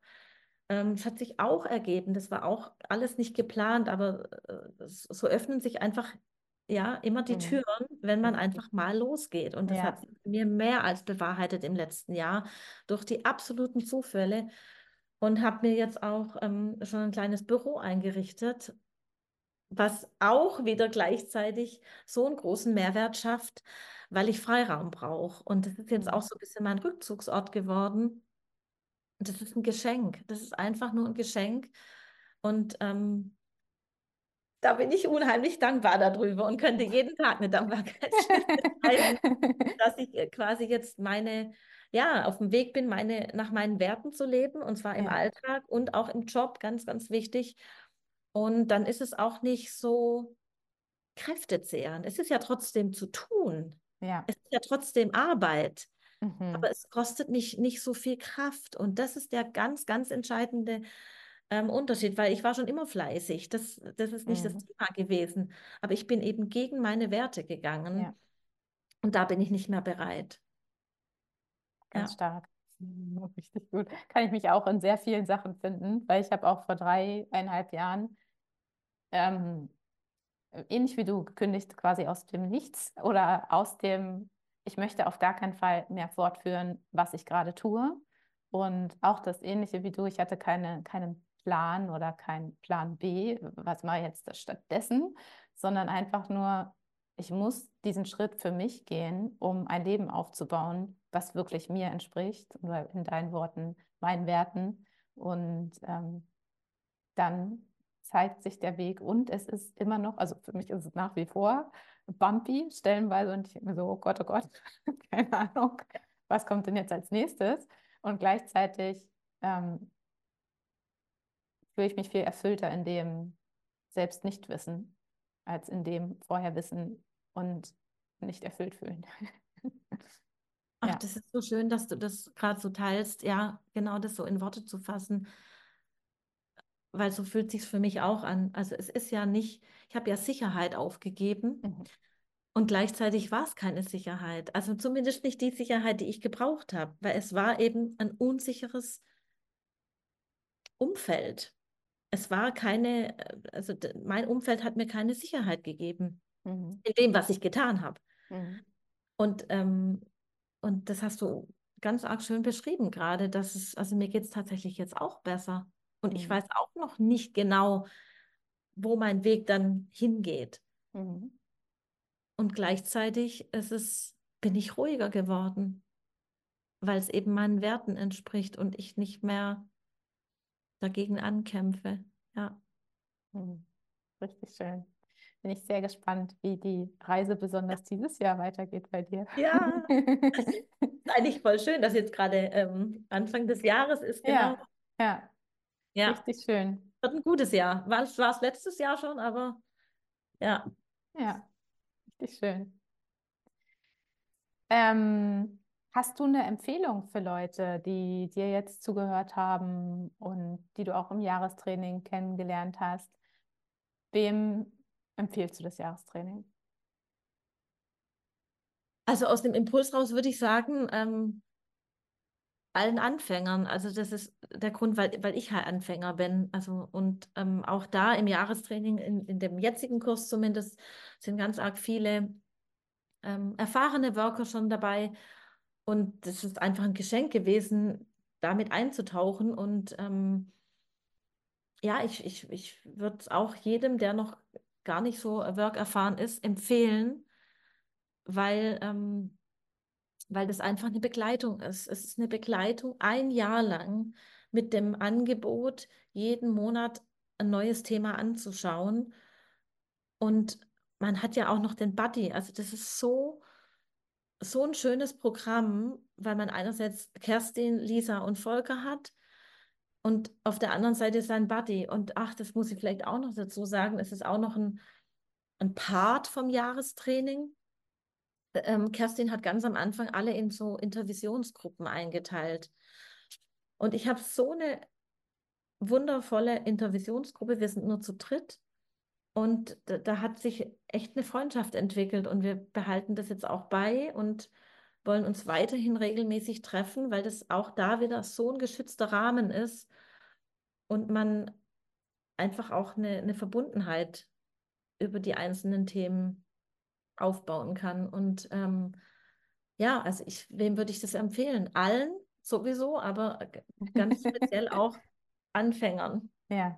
ähm, es hat sich auch ergeben, das war auch alles nicht geplant, aber äh, so öffnen sich einfach ja, immer die mhm. Türen, wenn man einfach mal losgeht. Und das ja. hat mir mehr als bewahrheitet im letzten Jahr durch die absoluten Zufälle. Und habe mir jetzt auch ähm, schon ein kleines Büro eingerichtet, was auch wieder gleichzeitig so einen großen Mehrwert schafft, weil ich Freiraum brauche. Und das ist jetzt auch mhm. so ein bisschen mein Rückzugsort geworden. Und das ist ein Geschenk. Das ist einfach nur ein Geschenk. Und ähm, da bin ich unheimlich dankbar darüber und könnte jeden Tag eine Dankbarkeitsschrift [LAUGHS] schreiben, dass ich äh, quasi jetzt meine, ja, auf dem Weg bin, meine, nach meinen Werten zu leben und zwar im ja. Alltag und auch im Job, ganz, ganz wichtig. Und dann ist es auch nicht so kräftezehrend. Es ist ja trotzdem zu tun. Ja. Es ist ja trotzdem Arbeit. Mhm. Aber es kostet mich nicht so viel Kraft. Und das ist der ganz, ganz entscheidende ähm, Unterschied, weil ich war schon immer fleißig. Das, das ist nicht mhm. das Thema gewesen. Aber ich bin eben gegen meine Werte gegangen. Ja. Und da bin ich nicht mehr bereit. Ganz ja. stark. Mhm, [LAUGHS] richtig gut. Kann ich mich auch in sehr vielen Sachen finden, weil ich habe auch vor dreieinhalb Jahren ähm, ähnlich wie du gekündigt, quasi aus dem Nichts oder aus dem, ich möchte auf gar keinen Fall mehr fortführen, was ich gerade tue. Und auch das Ähnliche wie du, ich hatte keine, keinen Plan oder kein Plan B, was mache ich jetzt stattdessen, sondern einfach nur, ich muss diesen Schritt für mich gehen, um ein Leben aufzubauen, was wirklich mir entspricht, in deinen Worten, meinen Werten. Und ähm, dann zeigt sich der Weg und es ist immer noch, also für mich ist es nach wie vor bumpy, stellenweise und ich denke mir so, oh Gott, oh Gott, [LAUGHS] keine Ahnung, was kommt denn jetzt als nächstes? Und gleichzeitig ähm, fühle ich mich viel erfüllter in dem selbst nicht wissen, als in dem vorher wissen und nicht erfüllt fühlen. [LAUGHS] Ach, ja. das ist so schön, dass du das gerade so teilst, ja, genau das so in Worte zu fassen, weil so fühlt sich für mich auch an. Also es ist ja nicht, ich habe ja Sicherheit aufgegeben mhm. und gleichzeitig war es keine Sicherheit. Also zumindest nicht die Sicherheit, die ich gebraucht habe, weil es war eben ein unsicheres Umfeld. Es war keine, also mein Umfeld hat mir keine Sicherheit gegeben mhm. in dem, was ich getan habe. Mhm. Und, ähm, und das hast du ganz arg schön beschrieben gerade, dass es, also mir geht es tatsächlich jetzt auch besser. Und mhm. ich weiß auch noch nicht genau, wo mein Weg dann hingeht. Mhm. Und gleichzeitig ist es, bin ich ruhiger geworden, weil es eben meinen Werten entspricht und ich nicht mehr dagegen ankämpfe. Ja. Mhm. Richtig schön. Bin ich sehr gespannt, wie die Reise besonders dieses Jahr weitergeht bei dir. Ja, [LAUGHS] eigentlich voll schön, dass jetzt gerade ähm, Anfang des Jahres ist. Genau. Ja, ja. Ja. Richtig schön. Wird ein gutes Jahr. War es letztes Jahr schon, aber ja. Ja, richtig schön. Ähm, hast du eine Empfehlung für Leute, die dir jetzt zugehört haben und die du auch im Jahrestraining kennengelernt hast? Wem empfiehlst du das Jahrestraining? Also aus dem Impuls raus würde ich sagen, ähm, allen Anfängern. Also das ist der Grund, weil, weil ich halt Anfänger bin. Also und ähm, auch da im Jahrestraining, in, in dem jetzigen Kurs zumindest, sind ganz arg viele ähm, erfahrene Worker schon dabei. Und das ist einfach ein Geschenk gewesen, damit einzutauchen. Und ähm, ja, ich, ich, ich würde auch jedem, der noch gar nicht so work erfahren ist, empfehlen, weil ähm, weil das einfach eine Begleitung ist. Es ist eine Begleitung ein Jahr lang mit dem Angebot, jeden Monat ein neues Thema anzuschauen. Und man hat ja auch noch den Buddy. Also das ist so, so ein schönes Programm, weil man einerseits Kerstin, Lisa und Volker hat und auf der anderen Seite sein Buddy. Und ach, das muss ich vielleicht auch noch dazu sagen, es ist auch noch ein, ein Part vom Jahrestraining ähm, Kerstin hat ganz am Anfang alle in so Intervisionsgruppen eingeteilt. Und ich habe so eine wundervolle Intervisionsgruppe. Wir sind nur zu dritt. Und da, da, hat sich echt eine Freundschaft entwickelt. Und wir behalten das jetzt auch bei und wollen uns weiterhin regelmäßig treffen, weil das auch da wieder so ein geschützter Rahmen ist und man einfach auch eine, eine Verbundenheit über die einzelnen Themen aufbauen kann. Und ähm, ja, also ich, wem würde ich das empfehlen? Allen sowieso, aber ganz [LAUGHS] speziell auch Anfängern. Ja.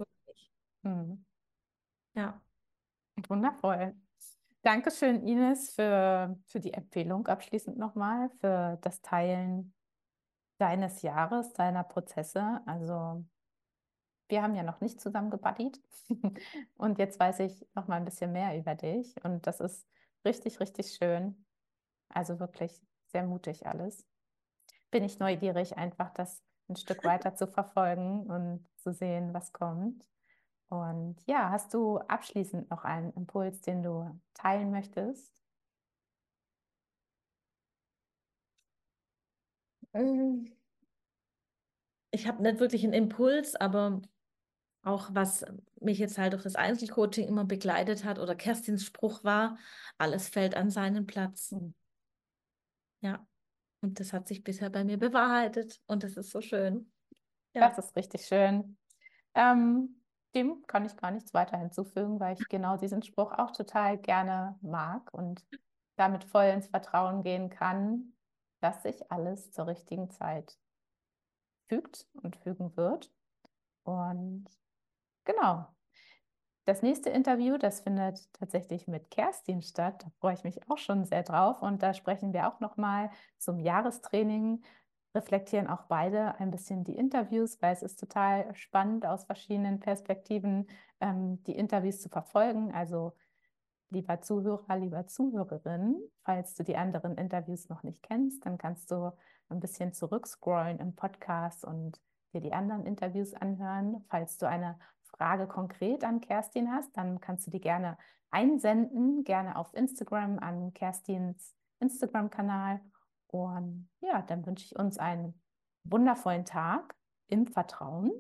Hm. Ja. Wundervoll. Dankeschön, Ines, für, für die Empfehlung abschließend nochmal, für das Teilen deines Jahres, deiner Prozesse. Also wir haben ja noch nicht zusammen gebuddied [LAUGHS] und jetzt weiß ich noch mal ein bisschen mehr über dich und das ist Richtig, richtig schön. Also wirklich sehr mutig alles. Bin ich neugierig, einfach das ein Stück weiter zu verfolgen und zu sehen, was kommt. Und ja, hast du abschließend noch einen Impuls, den du teilen möchtest? Ähm, ich habe nicht wirklich einen Impuls, aber auch was mich jetzt halt durch das Einzelcoaching immer begleitet hat oder Kerstins Spruch war, alles fällt an seinen Platz. Mhm. Ja, und das hat sich bisher bei mir bewahrheitet und das ist so schön. Ja. Das ist richtig schön. Ähm, dem kann ich gar nichts weiter hinzufügen, weil ich genau diesen Spruch auch total gerne mag und damit voll ins Vertrauen gehen kann, dass sich alles zur richtigen Zeit fügt und fügen wird. Und Genau. Das nächste Interview, das findet tatsächlich mit Kerstin statt. Da freue ich mich auch schon sehr drauf. Und da sprechen wir auch nochmal zum Jahrestraining reflektieren auch beide ein bisschen die Interviews, weil es ist total spannend aus verschiedenen Perspektiven ähm, die Interviews zu verfolgen. Also lieber Zuhörer, lieber Zuhörerin, falls du die anderen Interviews noch nicht kennst, dann kannst du ein bisschen zurückscrollen im Podcast und dir die anderen Interviews anhören. Falls du eine Frage konkret an Kerstin hast, dann kannst du die gerne einsenden, gerne auf Instagram an Kerstins Instagram-Kanal. Und ja, dann wünsche ich uns einen wundervollen Tag im Vertrauen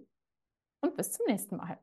und bis zum nächsten Mal.